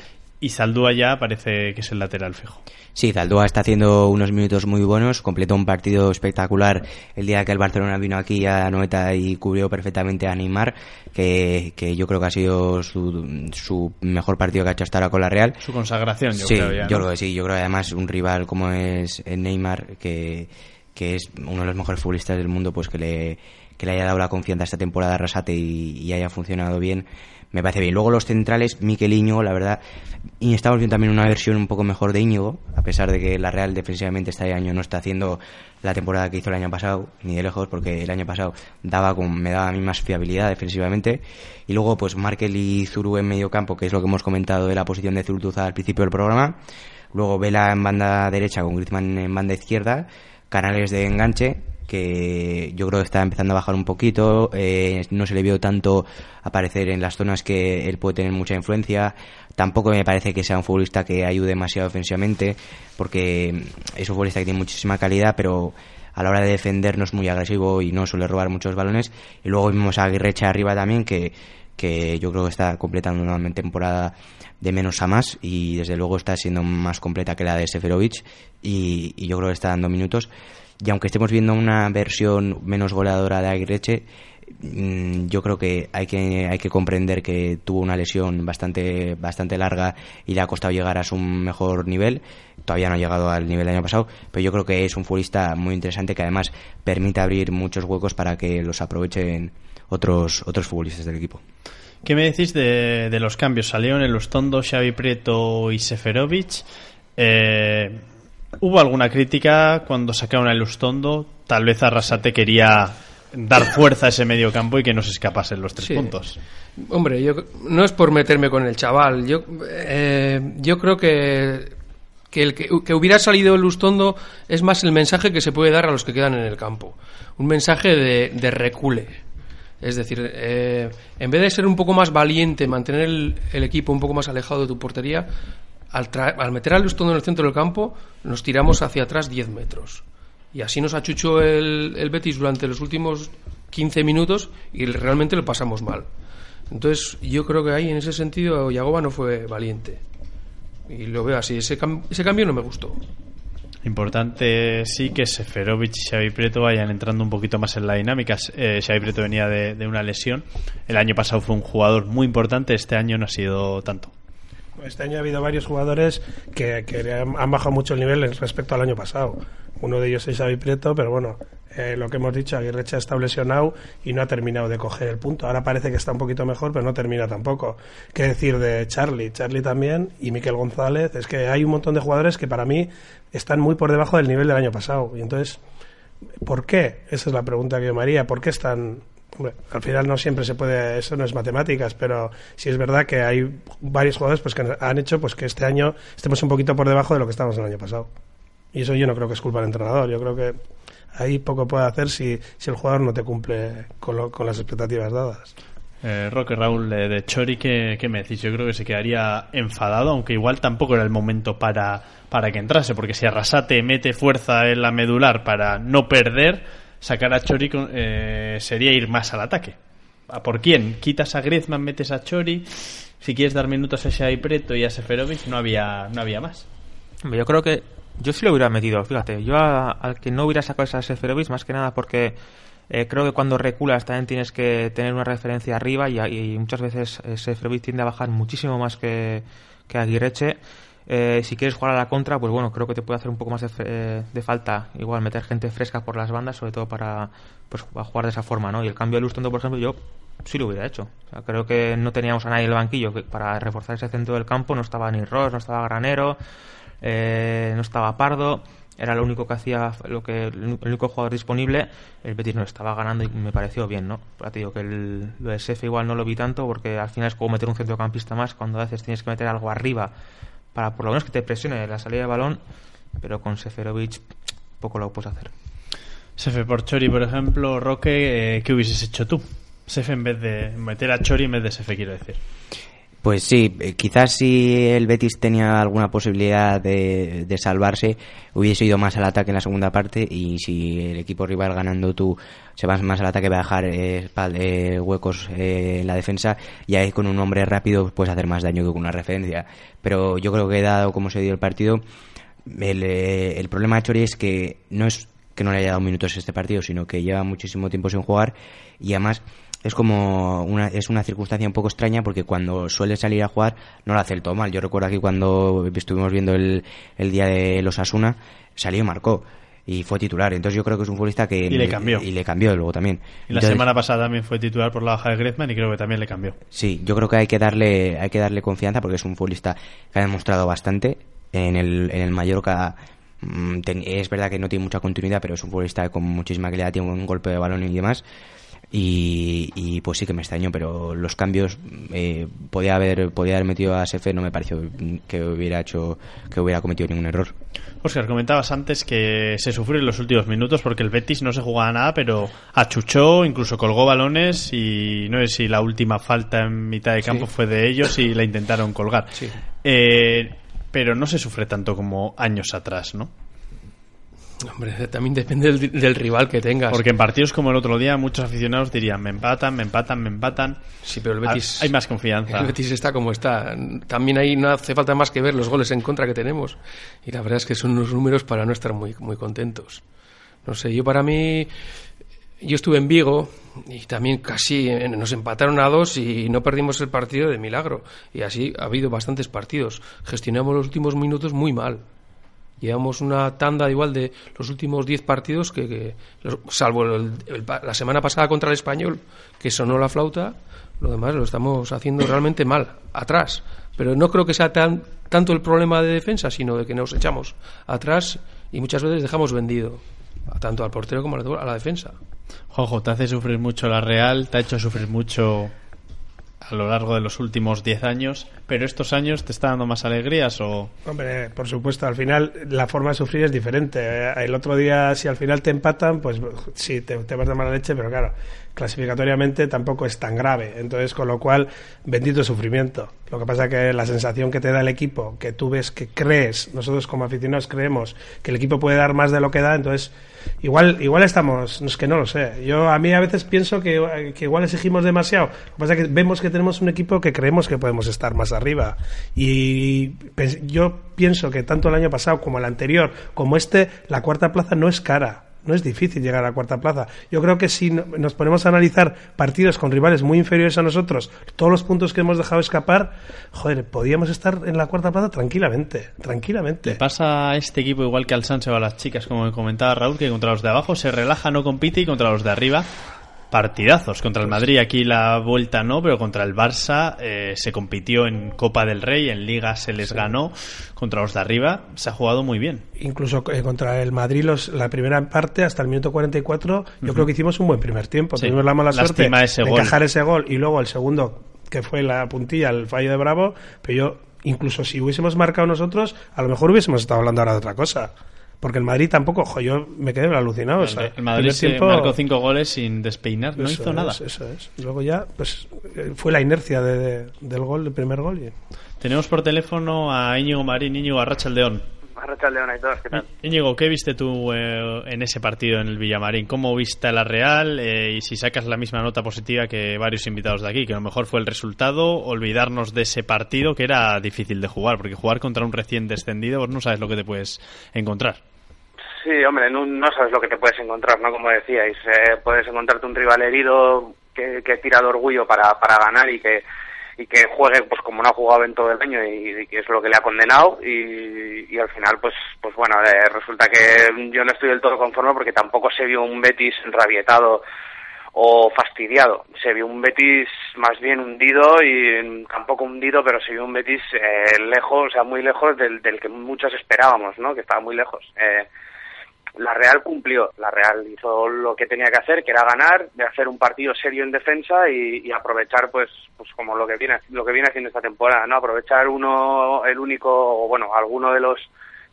Y Zaldúa ya parece que es el lateral fijo. Sí, Zaldúa está haciendo unos minutos muy buenos, completó un partido espectacular el día que el Barcelona vino aquí a Noeta y cubrió perfectamente a Neymar, que, que yo creo que ha sido su, su mejor partido que ha hecho hasta ahora con la Real. Su consagración, yo sí, creo ya. yo creo que sí, yo creo que además un rival como es Neymar, que, que es uno de los mejores futbolistas del mundo, pues que le, que le haya dado la confianza esta temporada a Rasate y, y haya funcionado bien, me parece bien. Luego los centrales, Miquel Íñigo, la verdad, y estamos viendo también una versión un poco mejor de Íñigo, a pesar de que la Real defensivamente este año no está haciendo la temporada que hizo el año pasado, ni de lejos, porque el año pasado daba con, me daba a mí más fiabilidad defensivamente. Y luego, pues Markel y Zuru en medio campo, que es lo que hemos comentado de la posición de Zurutuza al principio del programa. Luego Vela en banda derecha con Griezmann en banda izquierda. Canales de enganche, que yo creo que está empezando a bajar un poquito, eh, no se le vio tanto aparecer en las zonas que él puede tener mucha influencia, tampoco me parece que sea un futbolista que ayude demasiado ofensivamente, porque es un futbolista que tiene muchísima calidad, pero a la hora de defender no es muy agresivo y no suele robar muchos balones, y luego vimos a Aguirrecha arriba también, que, que yo creo que está completando una temporada de menos a más y desde luego está siendo más completa que la de Seferovic y yo creo que está dando minutos y aunque estemos viendo una versión menos goleadora de Aguirreche, mm, yo creo que hay que hay que comprender que tuvo una lesión bastante bastante larga y le ha costado llegar a su mejor nivel. Todavía no ha llegado al nivel del año pasado, pero yo creo que es un futbolista muy interesante que además permite abrir muchos huecos para que los aprovechen otros otros futbolistas del equipo. ¿Qué me decís de, los cambios? Salieron el Ustondo, Xavi Prieto y Seferovic. Eh, ¿Hubo alguna crítica cuando sacaron el Ustondo? Tal vez Arrasate quería dar fuerza a ese medio campo y que no se escapasen los tres Sí. puntos. Hombre, yo no es por meterme con el chaval. Yo, eh, yo creo que, que el que, que hubiera salido el Ustondo es más el mensaje que se puede dar a los que quedan en el campo. Un mensaje de, de recule. Es decir, eh, en vez de ser un poco más valiente, mantener el, el equipo un poco más alejado de tu portería, al, al meter al Ustondo en el centro del campo, nos tiramos hacia atrás 10 metros. Y así nos achuchó el, el Betis durante los últimos 15 minutos y realmente lo pasamos mal. Entonces, yo creo que ahí, en ese sentido, Yagoba no fue valiente. Y lo veo así. Ese, ese cambio no me gustó. Importante sí que Seferovic y Xavi Prieto vayan entrando un poquito más en la dinámica. Eh, Xavi Prieto venía de una lesión. El año pasado fue un jugador muy importante, este año no ha sido tanto. Este año ha habido varios jugadores que, que han bajado mucho el nivel respecto al año pasado. Uno de ellos es Xavi Prieto, pero bueno, eh, lo que hemos dicho, Aguirrecha está lesionado y no ha terminado de coger el punto. Ahora parece que está un poquito mejor, pero no termina tampoco. ¿Qué decir de Charlie? Charlie también y Miquel González. Es que hay un montón de jugadores que para mí están muy por debajo del nivel del año pasado. Y entonces, ¿por qué? Esa es la pregunta que yo me haría. ¿Por qué están...? Hombre, al final no siempre se puede, eso no es matemáticas, pero sí es verdad que hay varios jugadores pues que han hecho pues que este año estemos un poquito por debajo de lo que estábamos el año pasado. Y eso yo no creo que es culpa del entrenador. Yo creo que ahí poco puede hacer si, si el jugador no te cumple con, lo- con las expectativas dadas. Eh, Roque Raúl eh, de Chori, ¿qué, qué me decís? Yo creo que se quedaría enfadado, aunque igual tampoco era el momento para, para que entrase, porque si Arrasate mete fuerza en la medular para no perder, sacar a Chori eh, sería ir más al ataque. ¿A por quién? Quitas a Griezmann, metes a Chori. Si quieres dar minutos a Xavi Preto y a Seferovic, no había, no había más. Yo creo que yo sí lo hubiera metido, fíjate. Yo a- al que no hubiera sacado esa Seferovic, más que nada porque eh, creo que cuando reculas también tienes que tener una referencia arriba y, y muchas veces eh, Seferovic tiende a bajar muchísimo más que, que Aguirreche. Eh, si quieres jugar a la contra, pues bueno, creo que te puede hacer un poco más de, eh, de falta, igual meter gente fresca por las bandas, sobre todo para pues, jugar de esa forma, ¿no? Y el cambio de Lustondo, por ejemplo, yo sí lo hubiera hecho. O sea, creo que no teníamos a nadie en el banquillo para reforzar ese centro del campo, no estaba ni Ross, no estaba Granero, eh, no estaba Pardo, era lo único que hacía, lo que el único jugador disponible, el Betis no estaba ganando y me pareció bien, ¿no? Ya te digo que el, lo de Sefe igual no lo vi tanto porque al final es como meter un centrocampista más, cuando a veces tienes que meter algo arriba para por lo menos que te presione la salida de balón, pero con Seferovic poco lo puedes hacer. Sefe por Chori, por ejemplo, Roque, eh, ¿qué hubieses hecho tú? Sefe en vez de meter a Chori en vez de Sefe, quiero decir. Pues sí, eh, quizás si el Betis tenía alguna posibilidad de, de, salvarse, hubiese ido más al ataque en la segunda parte y si el equipo rival ganando tú se va más al ataque va a dejar eh, eh, huecos eh, en la defensa y ahí con un hombre rápido puedes hacer más daño que con una referencia. Pero yo creo que dado como se dio el partido, el, eh, el problema de Chori es que no es que no le haya dado minutos este partido, sino que lleva muchísimo tiempo sin jugar y además es como una, es una circunstancia un poco extraña porque cuando suele salir a jugar no lo hace el todo mal. Yo recuerdo aquí cuando estuvimos viendo el, el día de los Asuna, salió y marcó y fue titular. Entonces yo creo que es un futbolista que... Y le cambió. Y le cambió luego también. Y la Entonces, semana pasada también fue titular por la baja de Griezmann y creo que también le cambió. Sí, yo creo que hay que darle, hay que darle confianza porque es un futbolista que ha demostrado bastante. En el, en el Mallorca mm, es verdad que no tiene mucha continuidad, pero es un futbolista con muchísima calidad, tiene un golpe de balón y demás. Y, y pues sí que me extrañó, pero los cambios eh, podía haber podía haber metido a Sefe, no me pareció que hubiera hecho que hubiera cometido ningún error. Oscar, comentabas antes que se sufrió en los últimos minutos porque el Betis no se jugaba nada, pero achuchó, incluso colgó balones y no sé si la última falta en mitad de campo Sí. fue de ellos y la intentaron colgar. Sí. Eh, pero no se sufre tanto como años atrás, ¿no? Hombre, también depende del, del rival que tengas. Porque en partidos como el otro día muchos aficionados dirían me empatan, me empatan, me empatan. Sí, pero el Betis... Hay más confianza. El Betis está como está. También ahí no hace falta más que ver los goles en contra que tenemos. Y la verdad es que son unos números para no estar muy, muy contentos. No sé, yo para mí... Yo estuve en Vigo y también casi nos empataron a dos y no perdimos el partido de milagro. Y así ha habido bastantes partidos. Gestionamos los últimos minutos muy mal. Llevamos una tanda igual de los últimos 10 partidos que, que salvo el- el la semana pasada contra el español, que sonó la flauta, lo demás lo estamos haciendo realmente mal, atrás. Pero no creo que sea tan, tanto el problema de defensa, sino de que nos echamos atrás y muchas veces dejamos vendido, tanto al portero como a la defensa. Jojo, te hace sufrir mucho la Real, te ha hecho sufrir mucho a lo largo de los últimos 10 años, pero estos años te está dando más alegrías o... Hombre, por supuesto, al final la forma de sufrir es diferente. Eh, El otro día, si al final te empatan, pues sí, te, te vas de mala leche, pero claro, clasificatoriamente tampoco es tan grave. Entonces, con lo cual, bendito sufrimiento. Lo que pasa que la sensación que te da el equipo, que tú ves que crees, nosotros como aficionados creemos que el equipo puede dar más de lo que da, entonces igual igual estamos, es que no lo sé. Yo a mí a veces pienso que, que igual exigimos demasiado. Lo que pasa que vemos que tenemos un equipo que creemos que podemos estar más arriba. Y yo pienso que tanto el año pasado como el anterior, como este, la cuarta plaza no es cara. No es difícil llegar a la cuarta plaza. Yo creo que si no- nos ponemos a analizar partidos con rivales muy inferiores a nosotros, todos los puntos que hemos dejado escapar, joder, podíamos estar en la cuarta plaza tranquilamente, tranquilamente. Le pasa a este equipo igual que al Sanse o a las chicas, como comentaba Raúl, que contra los de abajo se relaja, no compite y contra los de arriba partidazos. Contra el Madrid aquí la vuelta no, pero contra el Barça eh, se compitió en Copa del Rey, en Liga se les ganó. Contra los de arriba se ha jugado muy bien. incluso eh, contra el Madrid los, la primera parte hasta el minuto 44 yo creo que hicimos un buen primer tiempo Sí. tuvimos la mala suerte Lástima ese de gol. encajar ese gol y luego el segundo que fue la puntilla el fallo de Bravo pero yo incluso si hubiésemos marcado nosotros a lo mejor hubiésemos estado hablando ahora de otra cosa porque el Madrid tampoco ojo yo me quedé alucinado o sea, el Madrid se tiempo- marcó cinco goles sin despeinar, no hizo es, nada. eso es luego ya pues eh, fue la inercia de- de- del gol del primer gol y Tenemos por teléfono a Íñigo Marín, Íñigo Arrachaldeón. Arracha León y todos, ¿qué tal? Íñigo, ¿qué viste tú eh, en ese partido en el Villamarín? ¿Cómo viste a la Real? Eh, y si sacas la misma nota positiva que varios invitados de aquí, que a lo mejor fue el resultado, olvidarnos de ese partido que era difícil de jugar, porque jugar contra un recién descendido, pues no sabes lo que te puedes encontrar. Sí, hombre, no, sabes lo que te puedes encontrar, ¿no? Como decíais, eh, puedes encontrarte un rival herido que, que tira de orgullo para, para ganar y que y que juegue pues como no ha jugado en todo el año y, que es lo que le ha condenado y, y al final pues pues bueno eh, resulta que yo no estoy del todo conforme porque tampoco se vio un Betis enrabietado o fastidiado se vio un Betis más bien hundido y tampoco hundido pero se vio un Betis eh, lejos o sea muy lejos del, del que muchos esperábamos no que estaba muy lejos eh, la Real cumplió, la Real hizo lo que tenía que hacer, que era ganar, de hacer un partido serio en defensa y, y aprovechar pues pues como lo que viene lo que viene haciendo esta temporada, no aprovechar uno el único o bueno, alguno de los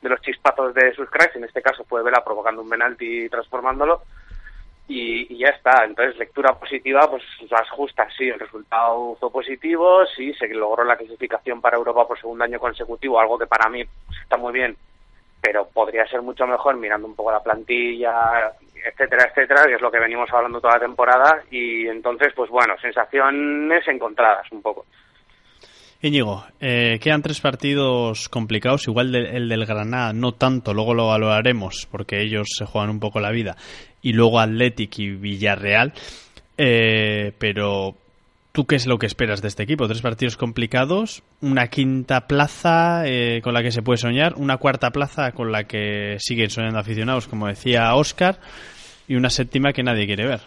de los chispazos de sus cracks, en este caso fue Vela provocando un penalti y transformándolo y, ya está. Entonces, lectura positiva, pues las justas, sí, el resultado fue positivo, sí, se logró la clasificación para Europa por segundo año consecutivo, algo que para mí está muy bien, pero podría ser mucho mejor mirando un poco la plantilla, etcétera, etcétera, que es lo que venimos hablando toda la temporada, y entonces, pues bueno, sensaciones encontradas un poco. Íñigo, eh, quedan tres partidos complicados, igual el del Granada no tanto, luego lo valoraremos porque ellos se juegan un poco la vida, y luego Athletic y Villarreal, eh, pero ¿tú qué es lo que esperas de este equipo? Tres partidos complicados, una quinta plaza eh, con la que se puede soñar, una cuarta plaza con la que siguen soñando aficionados, como decía Oscar, y una séptima que nadie quiere ver.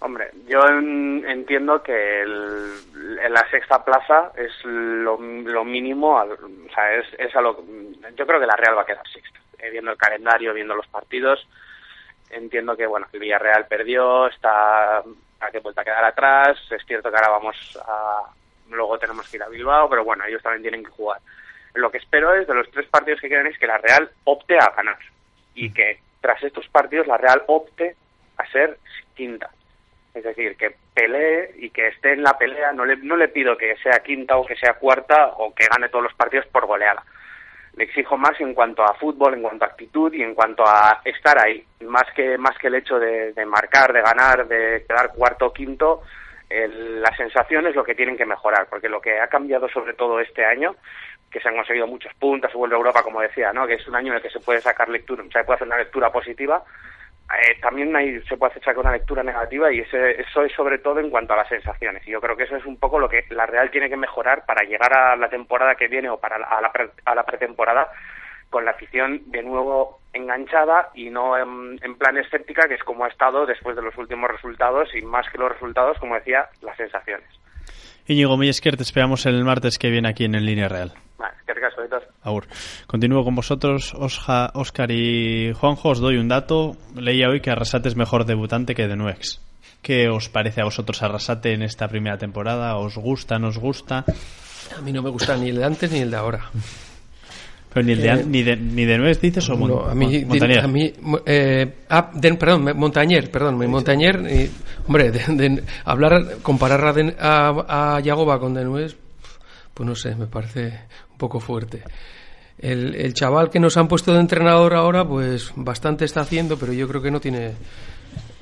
Hombre, yo entiendo que en la sexta plaza es lo, mínimo, o sea, es, es a lo, yo creo que la Real va a quedar sexta, eh, viendo el calendario, viendo los partidos, entiendo que, bueno, el Villarreal perdió, está que vuelta a quedar atrás, es cierto que ahora vamos a, luego tenemos que ir a Bilbao, pero bueno, ellos también tienen que jugar. Lo que espero es, de los tres partidos que quedan, es que la Real opte a ganar y que tras estos partidos la Real opte a ser quinta es decir, que pelee y que esté en la pelea. No le, no le pido que sea quinta o que sea cuarta o que gane todos los partidos por goleada. Le exijo más en cuanto a fútbol, en cuanto a actitud y en cuanto a estar ahí. Más que, más que el hecho de, marcar, de ganar, de quedar cuarto o quinto, la sensación es lo que tienen que mejorar. Porque lo que ha cambiado sobre todo este año que se han conseguido muchos puntos, se vuelve a Europa, como decía, ¿no? que es un año en el que se puede sacar lectura, se puede hacer una lectura positiva, eh, también hay, se puede hacer con una lectura negativa y ese, eso es sobre todo en cuanto a las sensaciones. Y yo creo que eso es un poco lo que la Real tiene que mejorar para llegar a la temporada que viene o para la, a, la a la pretemporada con la afición de nuevo enganchada y no en, en, plan escéptica, que es como ha estado después de los últimos resultados y más que los resultados, como decía, las sensaciones. Íñigo Millesker, te esperamos el martes que viene aquí en En Línea Real. Vale, que caso, Aur. Continúo con vosotros, Osja, Oscar y Juanjo. Os doy un dato. Leía hoy que Arrasate es mejor debutante que de Nuex. ¿Qué os parece a vosotros Arrasate en esta primera temporada? ¿Os gusta, no os gusta? A mí no me gusta ni el de antes ni el de ahora. Pero ni, el de, eh, ni, de, ni de Nuez dices o no, a mí, A mí, eh, ah, perdón, Montañer, perdón, Montañer, hombre, de, hablar, comparar a, a, Yagoba con de Nuez, pues no sé, me parece un poco fuerte. El, el, chaval que nos han puesto de entrenador ahora, pues bastante está haciendo, pero yo creo que no tiene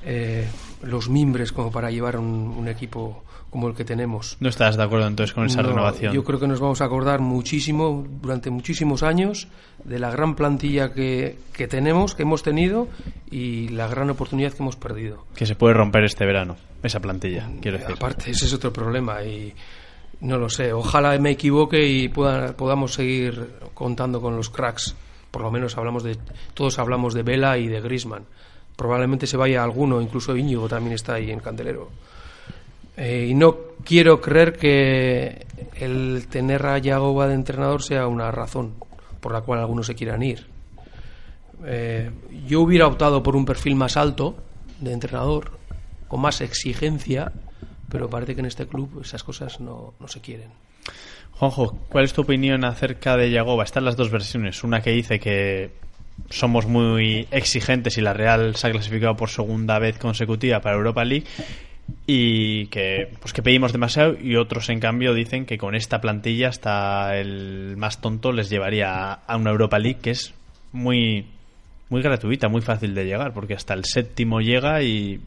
eh, los mimbres como para llevar un equipo como el que tenemos. ¿No estás de acuerdo entonces con esa renovación? Yo creo que nos vamos a acordar muchísimo, durante muchísimos años, de la gran plantilla que, que tenemos, que hemos tenido y la gran oportunidad que hemos perdido. Que se puede romper este verano, esa plantilla, quiero decir. Aparte, ese es otro problema y no lo sé. Ojalá me equivoque y pueda, podamos seguir contando con los cracks. Por lo menos hablamos de, todos hablamos de Vela y de Grisman. Probablemente se vaya alguno, incluso Íñigo también está ahí en Candelero. Eh, y no quiero creer que el tener a Yagoba de entrenador sea una razón por la cual algunos se quieran ir. Eh, yo hubiera optado por un perfil más alto de entrenador, con más exigencia, pero parece que en este club esas cosas no, no se quieren. Juanjo, ¿cuál es tu opinión acerca de Yagoba? Están las dos versiones. Una que dice que somos muy exigentes y la Real se ha clasificado por segunda vez consecutiva para Europa League y que pues que pedimos demasiado y otros en cambio dicen que con esta plantilla hasta el más tonto les llevaría a una Europa League que es muy muy gratuita, muy fácil de llegar porque hasta el séptimo llega y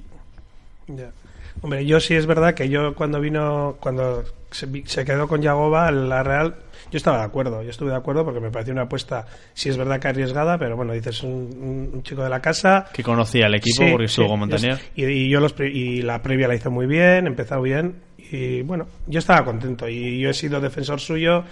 Hombre, yo sí es verdad que yo cuando vino cuando se, quedó con Yagoba la Real yo estaba de acuerdo, yo estuve de acuerdo porque me pareció una apuesta, sí es verdad que arriesgada, pero bueno, dices un, chico de la casa. Que conocía el equipo porque estuvo con Montañer. Y, yo los, y la previa la hizo muy bien, empezado bien y bueno, yo estaba contento y yo he sido defensor suyo.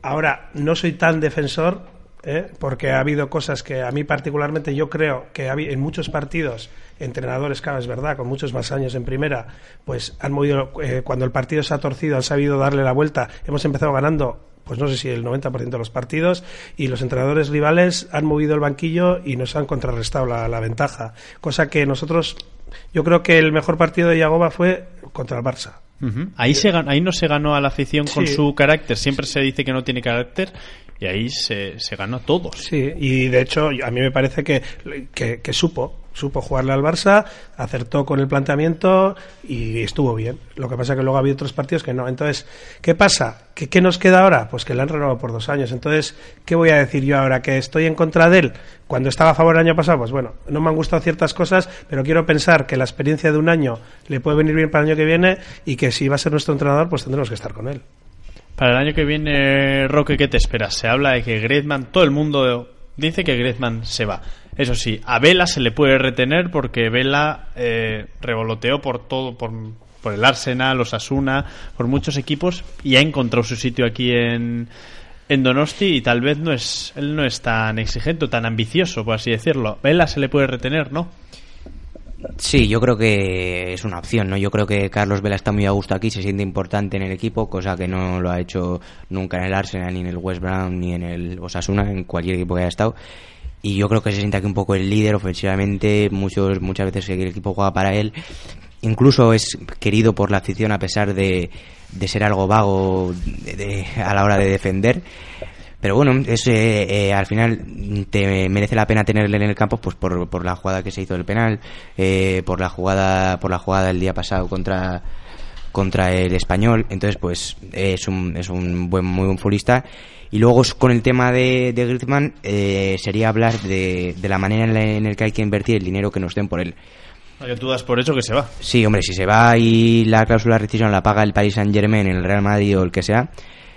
Ahora, no soy tan defensor ¿eh? porque ha habido cosas que a mí particularmente yo creo que en muchos partidos entrenadores, claro, es verdad, con muchos más años en primera, pues han movido, eh, cuando el partido se ha torcido, han sabido darle la vuelta. Hemos empezado ganando pues no sé si el 90% de los partidos, y los entrenadores rivales han movido el banquillo y nos han contrarrestado la, ventaja. Cosa que nosotros, yo creo que el mejor partido de Yagoba fue contra el Barça. ahí, se ahí no se ganó a la afición con su carácter, siempre se dice que no tiene carácter, y ahí se, se ganó a todos. Sí, y de hecho a mí me parece que, que, supo supo jugarle al Barça, acertó con el planteamiento y estuvo bien. Lo que pasa es que luego ha habido otros partidos que no. Entonces, ¿qué pasa? ¿Qué, ¿Qué, nos queda ahora? Pues que le han renovado por dos años. Entonces, ¿qué voy a decir yo ahora? ¿Que estoy en contra de él? Cuando estaba a favor el año pasado, pues bueno, no me han gustado ciertas cosas, pero quiero pensar que la experiencia de un año le puede venir bien para el año que viene y que si va a ser nuestro entrenador, pues tendremos que estar con él. Para el año que viene, Roque, ¿qué te esperas? Se habla de que Griezmann, todo el mundo dice que Griezmann se va. Eso sí, a Vela se le puede retener porque Vela eh, revoloteó por todo, por, por el Arsenal, los Asuna, por muchos equipos y ha encontrado su sitio aquí en, en Donosti y tal vez no es él no es tan exigente, tan ambicioso, por así decirlo. Vela se le puede retener, ¿no? Sí, yo creo que es una opción, ¿no? Yo creo que Carlos Vela está muy a gusto aquí, se siente importante en el equipo, cosa que no lo ha hecho nunca en el Arsenal, ni en el West Brom, ni en el Osasuna, en cualquier equipo que haya estado. Y yo creo que se siente aquí un poco el líder ofensivamente, muchos, muchas veces el equipo juega para él. Incluso es querido por la afición a pesar de, de ser algo vago de, de, a la hora de defender. Pero bueno, es, eh, eh, al final te merece la pena tenerle en el campo pues por, por la jugada que se hizo del penal, eh, por la jugada por la jugada del día pasado contra contra el español. Entonces pues es un, es un buen muy buen futbolista. Y luego con el tema de, de Griezmann eh, sería hablar de, de la manera en la en el que hay que invertir el dinero que nos den por él. Tú das por hecho que se va. Sí, hombre, si se va y la cláusula de rescisión la paga el Paris Saint Germain, el Real Madrid o el que sea,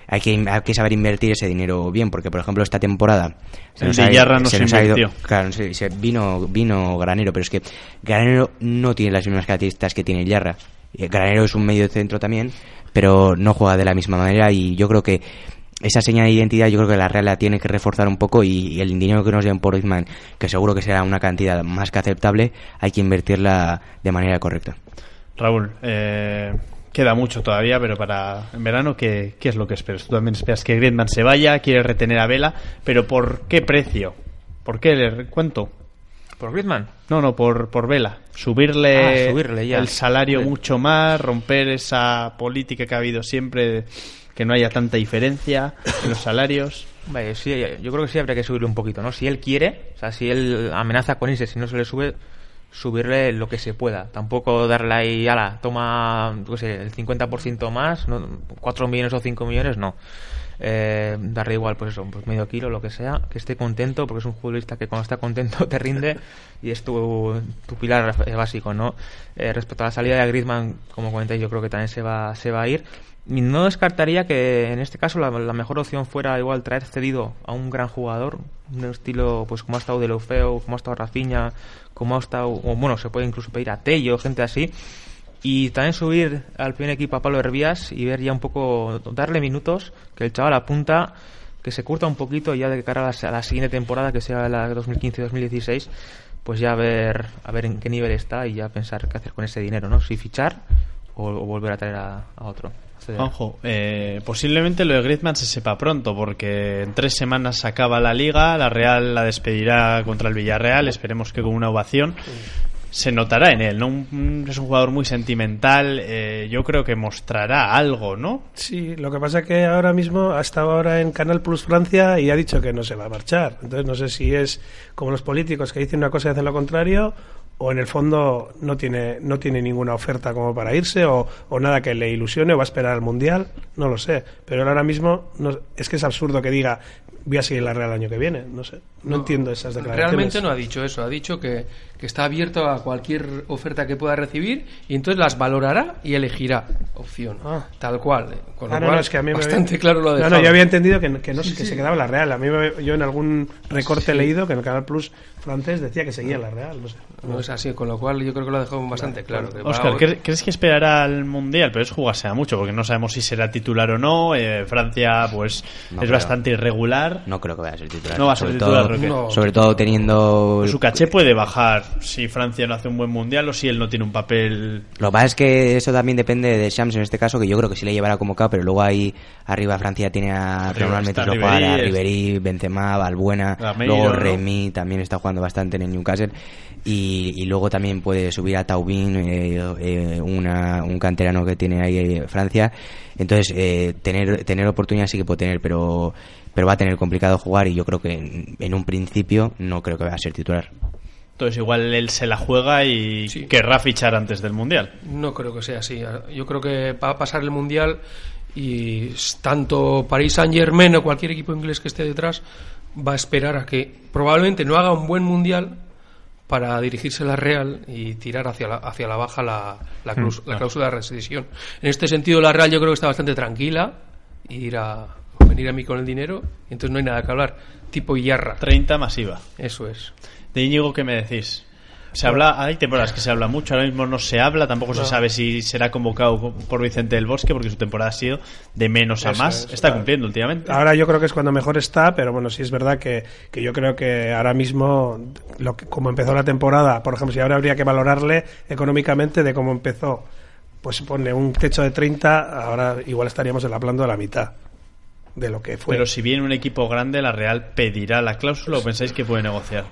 hay que, hay que saber invertir ese dinero bien, porque por ejemplo esta temporada se nos, ha, no se nos ha, ido, claro, se, se vino, vino Granero, pero es que Granero no tiene las mismas características que tiene Yarra. Granero es un medio centro también, pero no juega de la misma manera y yo creo que esa señal de identidad yo creo que la Real la tiene que reforzar un poco y, y el dinero que nos den por Griezmann, que seguro que será una cantidad más que aceptable, hay que invertirla de manera correcta. Raúl, eh, queda mucho todavía, pero para en verano, ¿qué, ¿qué, es lo que esperas? Tú también esperas que Griezmann se vaya, quiere retener a Vela, pero ¿por qué precio? ¿Por qué? ¿Le cuento? ¿Por Griezmann? No, no, por, por Vela. Subirle, ah, subirle ya. el salario mucho más, romper esa política que ha habido siempre que no haya tanta diferencia en los salarios. Vale, sí, yo creo que sí habría que subirle un poquito, ¿no? Si él quiere, o sea, si él amenaza con irse, si no se le sube, subirle lo que se pueda. Tampoco darle ahí, ala, toma, no sé, el 50% más, ¿no? 4 millones o 5 millones, no. Eh, darle igual, pues eso, pues medio kilo, lo que sea, que esté contento, porque es un futbolista que cuando está contento te rinde y es tu, tu pilar básico, ¿no? Eh, respecto a la salida de Griezmann, como comentáis, yo creo que también se va, se va a ir. No descartaría que en este caso la, la, mejor opción fuera igual traer cedido a un gran jugador, un estilo pues como ha estado Delofeo, como ha estado Rafinha, como ha estado, o bueno, se puede incluso pedir a Tello, gente así, y también subir al primer equipo a Pablo Hervías y ver ya un poco, darle minutos, que el chaval apunta, que se curta un poquito ya de cara a la, a la siguiente temporada, que sea la 2015-2016, pues ya a ver, a ver en qué nivel está y ya pensar qué hacer con ese dinero, ¿no? Si fichar o, o volver a traer a, a otro. Juanjo, eh, posiblemente lo de Griezmann se sepa pronto, porque en tres semanas se acaba la liga, la Real la despedirá contra el Villarreal, esperemos que con una ovación. Se notará en él, ¿no? Un, es un jugador muy sentimental, eh, yo creo que mostrará algo, ¿no? Sí, lo que pasa es que ahora mismo ha estado ahora en Canal Plus Francia y ha dicho que no se va a marchar. Entonces no sé si es como los políticos que dicen una cosa y hacen lo contrario o en el fondo no tiene, no tiene ninguna oferta como para irse o, o, nada que le ilusione o va a esperar al Mundial, no lo sé. Pero él ahora mismo no, es que es absurdo que diga voy a seguir la Real el año que viene, no sé. No, no entiendo esas declaraciones. Realmente no ha dicho eso, ha dicho que, que, está abierto a cualquier oferta que pueda recibir y entonces las valorará y elegirá opción, ah. tal cual. Con lo ah, cual, no, es que a mí bastante me... claro lo ha No, no, yo había entendido que, que, no, sí, que sí. se quedaba la Real. A mí me, yo en algún recorte he leído que en el Canal Plus francés decía que seguía la Real, no sé. No es así, con lo cual yo creo que lo ha dejado bastante claro. Que Oscar, va... ¿crees que esperará al Mundial? Pero es jugarse a mucho, porque no sabemos si será titular o no. Eh, Francia, pues, no es creo. bastante irregular. No creo que vaya a ser titular. No va a ser sobre titular, todo, no. sobre todo teniendo... Pues su caché puede bajar si Francia no hace un buen Mundial o si él no tiene un papel... Lo que pasa es que eso también depende de Shams en este caso, que yo creo que sí le llevará como K, pero luego ahí arriba Francia tiene a normalmente a Ribery, Benzema, Balbuena, luego ¿no? Remy también está jugando bastante en el Newcastle y, y, luego también puede subir a Taubín, eh, eh, una, un canterano que tiene ahí eh, Francia. Entonces, eh, tener, tener oportunidad sí que puede tener, pero, pero va a tener complicado jugar y yo creo que en, en, un principio no creo que vaya a ser titular. Entonces igual él se la juega y querrá fichar antes del Mundial. No creo que sea así. Yo creo que va a pasar el Mundial y tanto Paris Saint Germain o cualquier equipo inglés que esté detrás va a esperar a que probablemente no haga un buen Mundial para dirigirse a la Real y tirar hacia la, hacia la baja la, la, Mm, cláusula de rescisión. En este sentido, la Real yo creo que está bastante tranquila y ir a venir a mí con el dinero y entonces no hay nada que hablar. Tipo Yarra. 30 masiva. Eso es. De Íñigo, ¿qué me decís? Se habla, hay temporadas que se habla mucho, ahora mismo no se habla, tampoco No. se sabe si será convocado por Vicente del Bosque, porque su temporada ha sido de menos a Eso más. es, está claro. cumpliendo últimamente. Ahora yo creo que es cuando mejor está, pero bueno, sí es verdad que, que yo creo que ahora mismo, lo que, como empezó la temporada, por ejemplo, si ahora habría que valorarle económicamente de cómo empezó, pues pone un techo de 30, ahora igual estaríamos en la planta de la mitad de lo que fue. Pero si viene un equipo grande, la Real pedirá la cláusula o pensáis que puede negociar.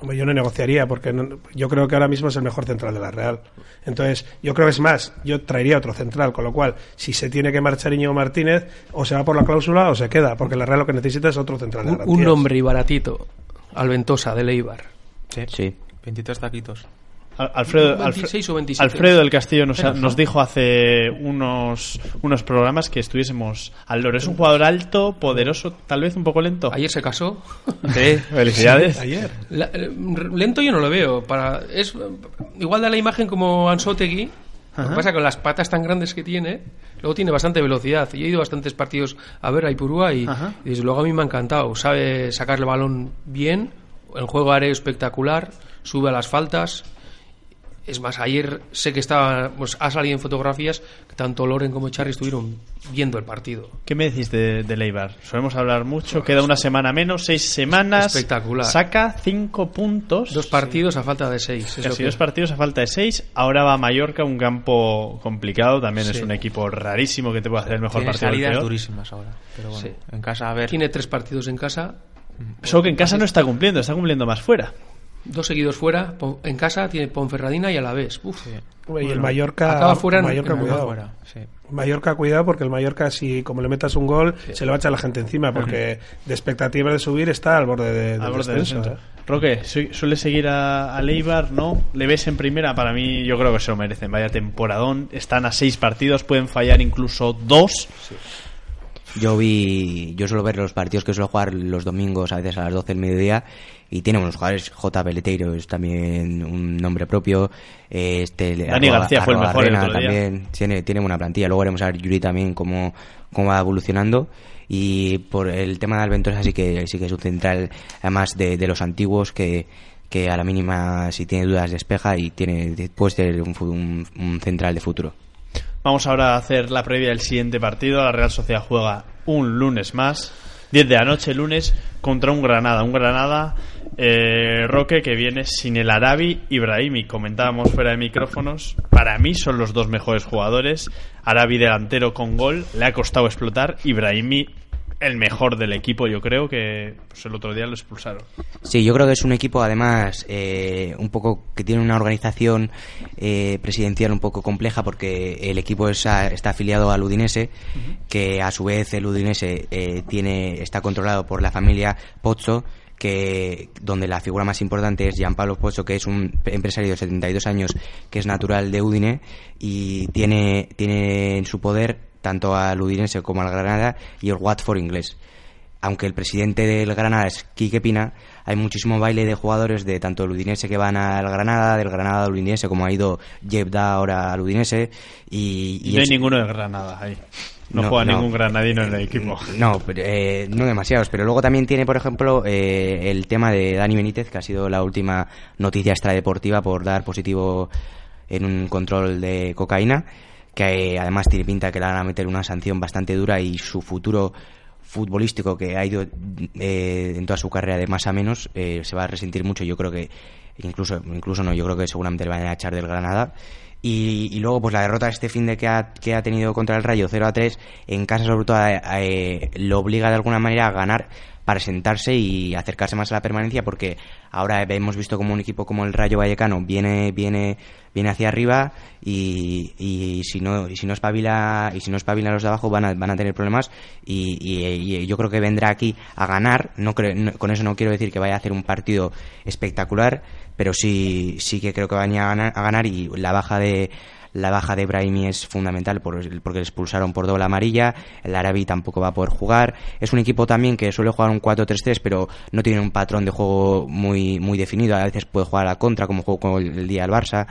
Hombre, yo no negociaría porque no- yo creo que ahora mismo es el mejor central de la Real. Entonces, yo creo que es más, yo traería otro central, con lo cual, si se tiene que marchar Íñigo Martínez, o se va por la cláusula o se queda, porque la Real lo que necesita es otro central de garantías. un nombre y baratito. Alventosa, de Leibar. Sí. Sí. 23 taquitos. Al- Alfredo, 26 Alfre- o 27. Alfredo del Castillo nos, dijo hace unos, unos programas que estuviésemos al loro. Es un jugador alto, poderoso, tal vez un poco lento. Ayer se casó. Sí, felicidades. Sí, ayer. La- eh, lento yo no lo veo. Para, es igual da la imagen como Ansotegui. Lo que pasa con las patas tan grandes que tiene, luego tiene bastante velocidad. Yo he ido a bastantes partidos a ver a Ipurúa y desde luego a mí me ha encantado. Sabe sacar el balón bien, el juego aéreo espectacular, sube a las faltas. Es más, ayer sé que estaba, pues ha salido en fotografías que tanto Loren como Charry estuvieron viendo el partido. ¿Qué me decís de, de Leibar? Solemos hablar mucho, queda una semana menos, seis semanas. Espectacular. Saca cinco puntos. Dos partidos a falta de seis. es lo Casi que- dos partidos a falta de seis. Ahora va a Mallorca, un campo complicado. También es un equipo rarísimo que te puede hacer el mejor Tiene partido. salidas peor. durísimas ahora. Pero bueno, Sí. en casa a ver. Tiene tres partidos en casa, Solo que en casa no está cumpliendo, está cumpliendo más fuera. Dos seguidos fuera, en casa tiene Ponferradina y Alavés. Uf. Hombre, y el Mallorca, acaba fuera Mallorca, en- cuidado. fuera, sí. Mallorca, cuidado, porque el Mallorca, si como le metas un gol, se le va a echar la gente encima, porque de expectativa de subir está al borde de, del Al borde del descenso. descenso. ¿eh? Roque, su- ¿suele seguir a, a Leibar? ¿No? ¿Le ves en primera? Para mí, yo creo que se lo merecen. Vaya temporadón. Están a seis partidos, pueden fallar incluso dos. Yo vi, yo suelo ver los partidos que suelo jugar los domingos, a veces a las 12 del mediodía, y tiene unos jugadores, J. Peleteiro es también un nombre propio, este Dani García fue el mejor el otro día. también, tiene, tiene buena plantilla, luego veremos a ver Yuri también cómo, cómo va evolucionando, y por el tema de Alventosa sí que, sí que es un central, además de, de los antiguos, que, que a la mínima si tiene dudas despeja y tiene, puede ser un, un- un central de futuro. Vamos ahora a hacer la previa del siguiente partido. La Real Sociedad juega un lunes más, 10 de la noche, lunes, contra un Granada. Un Granada, eh, Roque, que viene sin el Arabi Ibrahimi. Comentábamos fuera de micrófonos. Para mí son los dos mejores jugadores. Arabi delantero con gol, le ha costado explotar. Ibrahimi, el mejor del equipo, yo creo que pues, el otro día lo expulsaron. Sí, yo creo que es un equipo además eh, un poco que tiene una organización eh, presidencial un poco compleja porque el equipo es a- está afiliado al Udinese, que a su vez el Udinese eh, tiene está controlado por la familia Pozzo que donde la figura más importante es Gianpaolo Pozzo, que es un empresario de 72 años que es natural de Udine y tiene tiene en su poder tanto al Udinese como al Granada y el Watford inglés aunque el presidente del Granada es Quique Pina, hay muchísimo baile de jugadores de tanto el Udinese que van al Granada, del Granada al Udinese, como ha ido Jebda ahora al Udinese. Y, Y no hay es- ninguno de Granada ahí. No, No, juega no. ningún granadino en el equipo. No, eh, no demasiados. Pero luego también tiene, por ejemplo, eh, el tema de Dani Benítez, que ha sido la última noticia extradeportiva por dar positivo en un control de cocaína, que además tiene pinta que le van a meter una sanción bastante dura y su futuro futbolístico que ha ido eh, en toda su carrera de más a menos eh, se va a resentir mucho. Yo creo que incluso incluso no, yo creo que seguramente le van a echar del Granada. Y, y luego, pues la derrota este fin de que ha, que ha tenido contra el Rayo 0 a 3, en casa sobre todo eh, eh, lo obliga de alguna manera a ganar para sentarse y acercarse más a la permanencia porque ahora hemos visto como un equipo como el Rayo Vallecano viene viene viene hacia arriba y, y si no y si no espabila y si no espabila los de abajo van a, van a tener problemas y, y- yo creo que vendrá aquí a ganar. No, creo- no- con eso no quiero decir que vaya a hacer un partido espectacular pero sí, sí que creo que van a ganar, a ganar y la baja de la baja de Brahimi es fundamental porque le expulsaron por doble amarilla. El Arabi tampoco va a poder jugar. Es un equipo también que suele jugar un 4-3-3, pero no tiene un patrón de juego muy, muy definido. A veces puede jugar a la contra, como jugó el, el día del Barça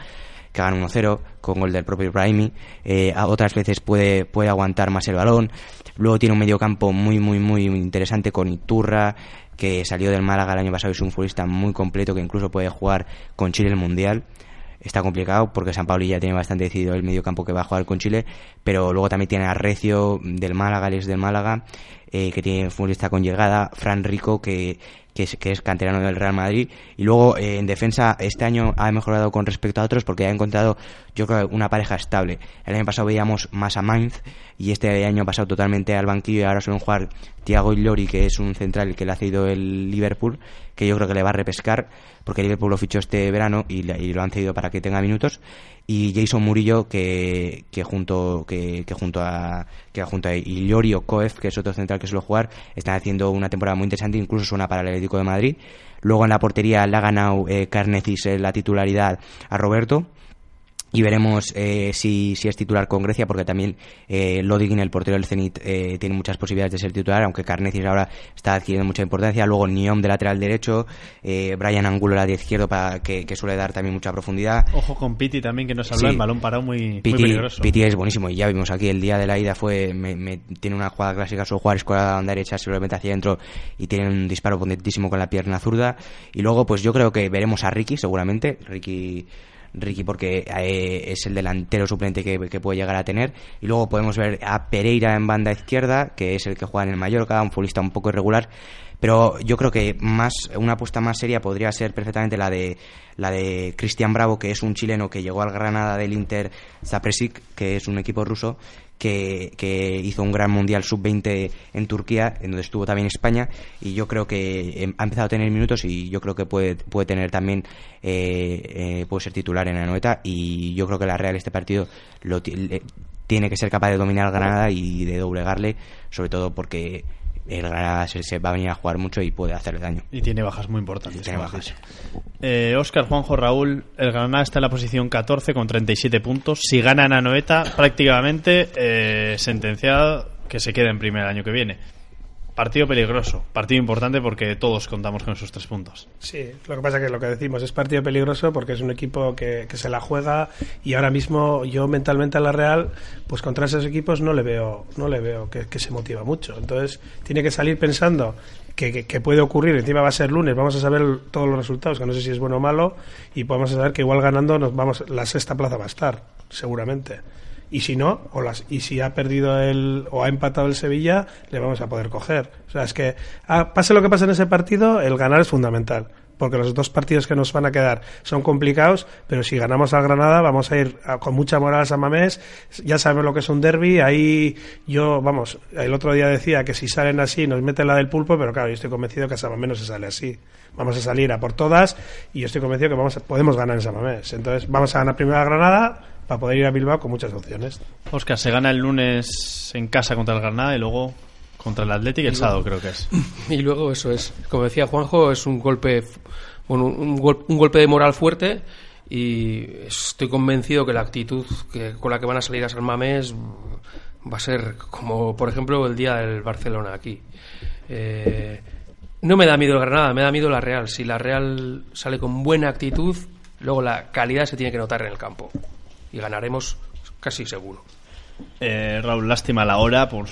que gana 1-0 con gol del propio Brahimi. Eh, otras veces puede, puede aguantar más el balón. Luego tiene un medio campo muy, muy, muy interesante con Iturra, que salió del Málaga el año pasado y es un futbolista muy completo que incluso puede jugar con Chile el Mundial está complicado porque San Pauli ya tiene bastante decidido el medio campo que va a jugar con Chile, pero luego también tiene a Recio del Málaga, Alex del Málaga, eh, que tiene futbolista con llegada, Fran Rico, que, que es, que es canterano del Real Madrid. Y luego eh, en defensa este año ha mejorado con respecto a otros porque ha encontrado, yo creo, una pareja estable. El año pasado veíamos más a Mainz y este año ha pasado totalmente al banquillo y ahora suelen jugar Thiago Lori, que es un central que le ha cedido el Liverpool, que yo creo que le va a repescar porque el Liverpool lo fichó este verano y, lo han cedido para que tenga minutos y Jason Murillo que, que junto que, que junto a que junto a Illori o Coef que es otro central que suele jugar están haciendo una temporada muy interesante incluso suena para el Atlético de Madrid. Luego en la portería le ha ganado eh, Carnecis eh, la titularidad a Roberto y veremos eh, si, si, es titular con Grecia porque también eh, Lodigin, el portero del Zenit, eh, tiene muchas posibilidades de ser titular, aunque Carnecis ahora está adquiriendo mucha importancia. Luego Niom de lateral derecho, eh, Brian Angulo la de izquierdo para que, que, suele dar también mucha profundidad. Ojo con Piti también que nos habló, sí. el balón parado muy, Piti, muy peligroso. Piti es buenísimo y ya vimos aquí el día de la ida fue me, me, tiene una jugada clásica, su jugar escuadra a banda derecha, seguramente hacia adentro y tiene un disparo potentísimo con la pierna zurda. Y luego pues yo creo que veremos a Ricky seguramente, Ricky Ricky porque eh, es el delantero suplente que, puede llegar a tener. Y luego podemos ver a Pereira en banda izquierda que es el que juega en el Mallorca un futbolista un poco irregular. Pero yo creo que más una apuesta más seria podría ser perfectamente la de la de Cristian Bravo que es un chileno que llegó al Granada del Inter Zapresic que es un equipo ruso que, que, hizo un gran mundial sub-20 en Turquía, en donde estuvo también España, y yo creo que ha empezado a tener minutos y yo creo que puede, puede tener también, eh, eh, puede ser titular en la noeta, y yo creo que la Real este partido lo tiene que ser capaz de dominar Granada y de doblegarle, sobre todo porque el Granada se, va a venir a jugar mucho y puede hacerle daño. Y tiene bajas muy importantes. Tiene bajas. Eh, Oscar, Juanjo, Raúl, el Granada está en la posición 14 con 37 puntos. Si gana en Anoeta, prácticamente eh, sentenciado que se quede en primer año que viene. Partido peligroso, partido importante porque todos contamos con esos tres puntos. Sí, lo que pasa que lo que decimos es partido peligroso porque es un equipo que, que se la juega y ahora mismo yo mentalmente a la Real, pues contra esos equipos no le veo, no le veo que, que se motiva mucho. Entonces tiene que salir pensando que, que, puede ocurrir. Encima va a ser lunes, vamos a saber todos los resultados, que no sé si es bueno o malo, y podemos saber que igual ganando nos vamos, la sexta plaza va a estar, seguramente y si no, o las, y si ha perdido el o ha empatado el Sevilla, le vamos a poder coger. O sea, es que ah, pase lo que pase en ese partido, el ganar es fundamental. Porque los dos partidos que nos van a quedar son complicados, pero si ganamos al Granada vamos a ir a, con mucha moral a San Mamés. Ya sabemos lo que es un derby. Ahí yo, vamos, el otro día decía que si salen así nos meten la del pulpo, pero claro, yo estoy convencido que a San Mamés no se sale así. Vamos a salir a por todas y yo estoy convencido que vamos a, podemos ganar en San Mamés. Entonces vamos a ganar primero a Granada, para poder ir a Bilbao con muchas opciones. Oscar, se gana el lunes en casa contra el Granada y luego contra el Atlético el sábado creo que es. Y luego eso es, como decía Juanjo, es un golpe, bueno, un, gol, un golpe de moral fuerte y estoy convencido que la actitud que, con la que van a salir a San Mamés va a ser como, por ejemplo, el día del Barcelona aquí. Eh, no me da miedo el Granada, me da miedo la Real. Si la Real sale con buena actitud, luego la calidad se tiene que notar en el campo y ganaremos casi seguro. Eh, Raúl, lástima la hora, pues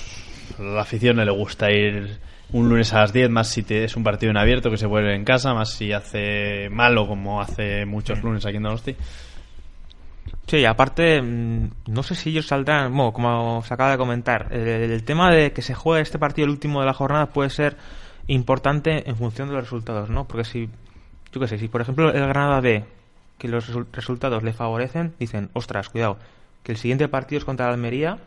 la afición no le gusta ir un lunes a las 10, más si te, es un partido en abierto que se vuelve en casa, más si hace malo como hace muchos lunes aquí en Donosti. Sí, aparte, no sé si ellos saldrán, bueno, como se acaba de comentar, el, el, tema de que se juegue este partido el último de la jornada puede ser importante en función de los resultados, ¿no? Porque si, yo qué sé, si por ejemplo el Granada B que los resultados le favorecen, dicen, ostras, cuidado, que el siguiente partido es contra la Almería,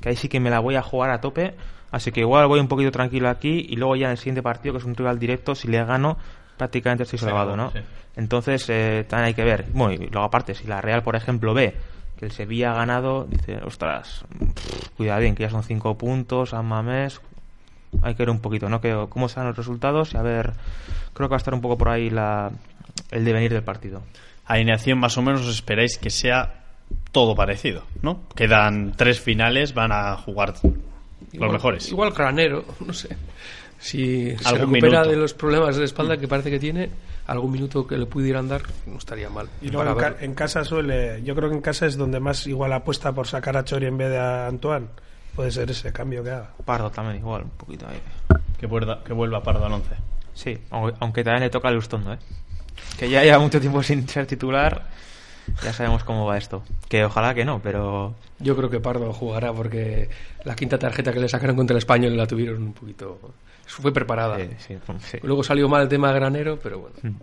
que ahí sí que me la voy a jugar a tope, así que igual voy un poquito tranquilo aquí y luego ya en el siguiente partido, que es un rival directo, si le gano, prácticamente estoy salvado, ¿no? Sí. Entonces, eh, también hay que ver. Bueno, y luego aparte, si la Real, por ejemplo, ve que el Sevilla ha ganado, dice, ostras, cuidado bien, que ya son cinco puntos, a Mamés, hay que ver un poquito, ¿no? Que, cómo están los resultados y a ver, creo que va a estar un poco por ahí la, el devenir del partido. Alineación más o menos os esperáis que sea todo parecido, ¿no? Quedan tres finales, van a jugar los mejores. Igual Granero, no sé. Si se recupera minuto. de los problemas de espalda que parece que tiene, algún minuto que le pudieran dar no estaría mal. Y luego en, ca- en casa suele, yo creo que en casa es donde más igual apuesta por sacar a Chori en vez de a Antoine. Puede ser ese cambio que haga. Pardo también igual, un poquito ahí. Que vuelva, que vuelva Pardo al 11. Sí, aunque, aunque también le toca el Lustondo, ¿eh? Que ya lleva mucho tiempo sin ser titular, ya sabemos cómo va esto. Que ojalá que no, pero Yo creo que Pardo jugará porque la quinta tarjeta que le sacaron contra el español la tuvieron un poquito. Fue preparada. sí, sí. Luego salió mal el tema de Granero, pero bueno.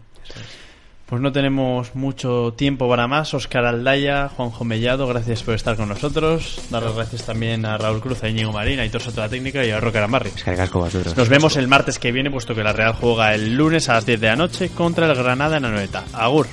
Pues no tenemos mucho tiempo para más. Oscar Aldaya, Juanjo Mellado, gracias por estar con nosotros. Dar las gracias también a Raúl Cruz, a Íñigo Marín, a Aitor Soto la técnica y a Roque Arambarri. Es que. Nos vemos el martes que viene, puesto que la Real juega el lunes a las 10 de la noche contra el Granada en Anoeta. Agur.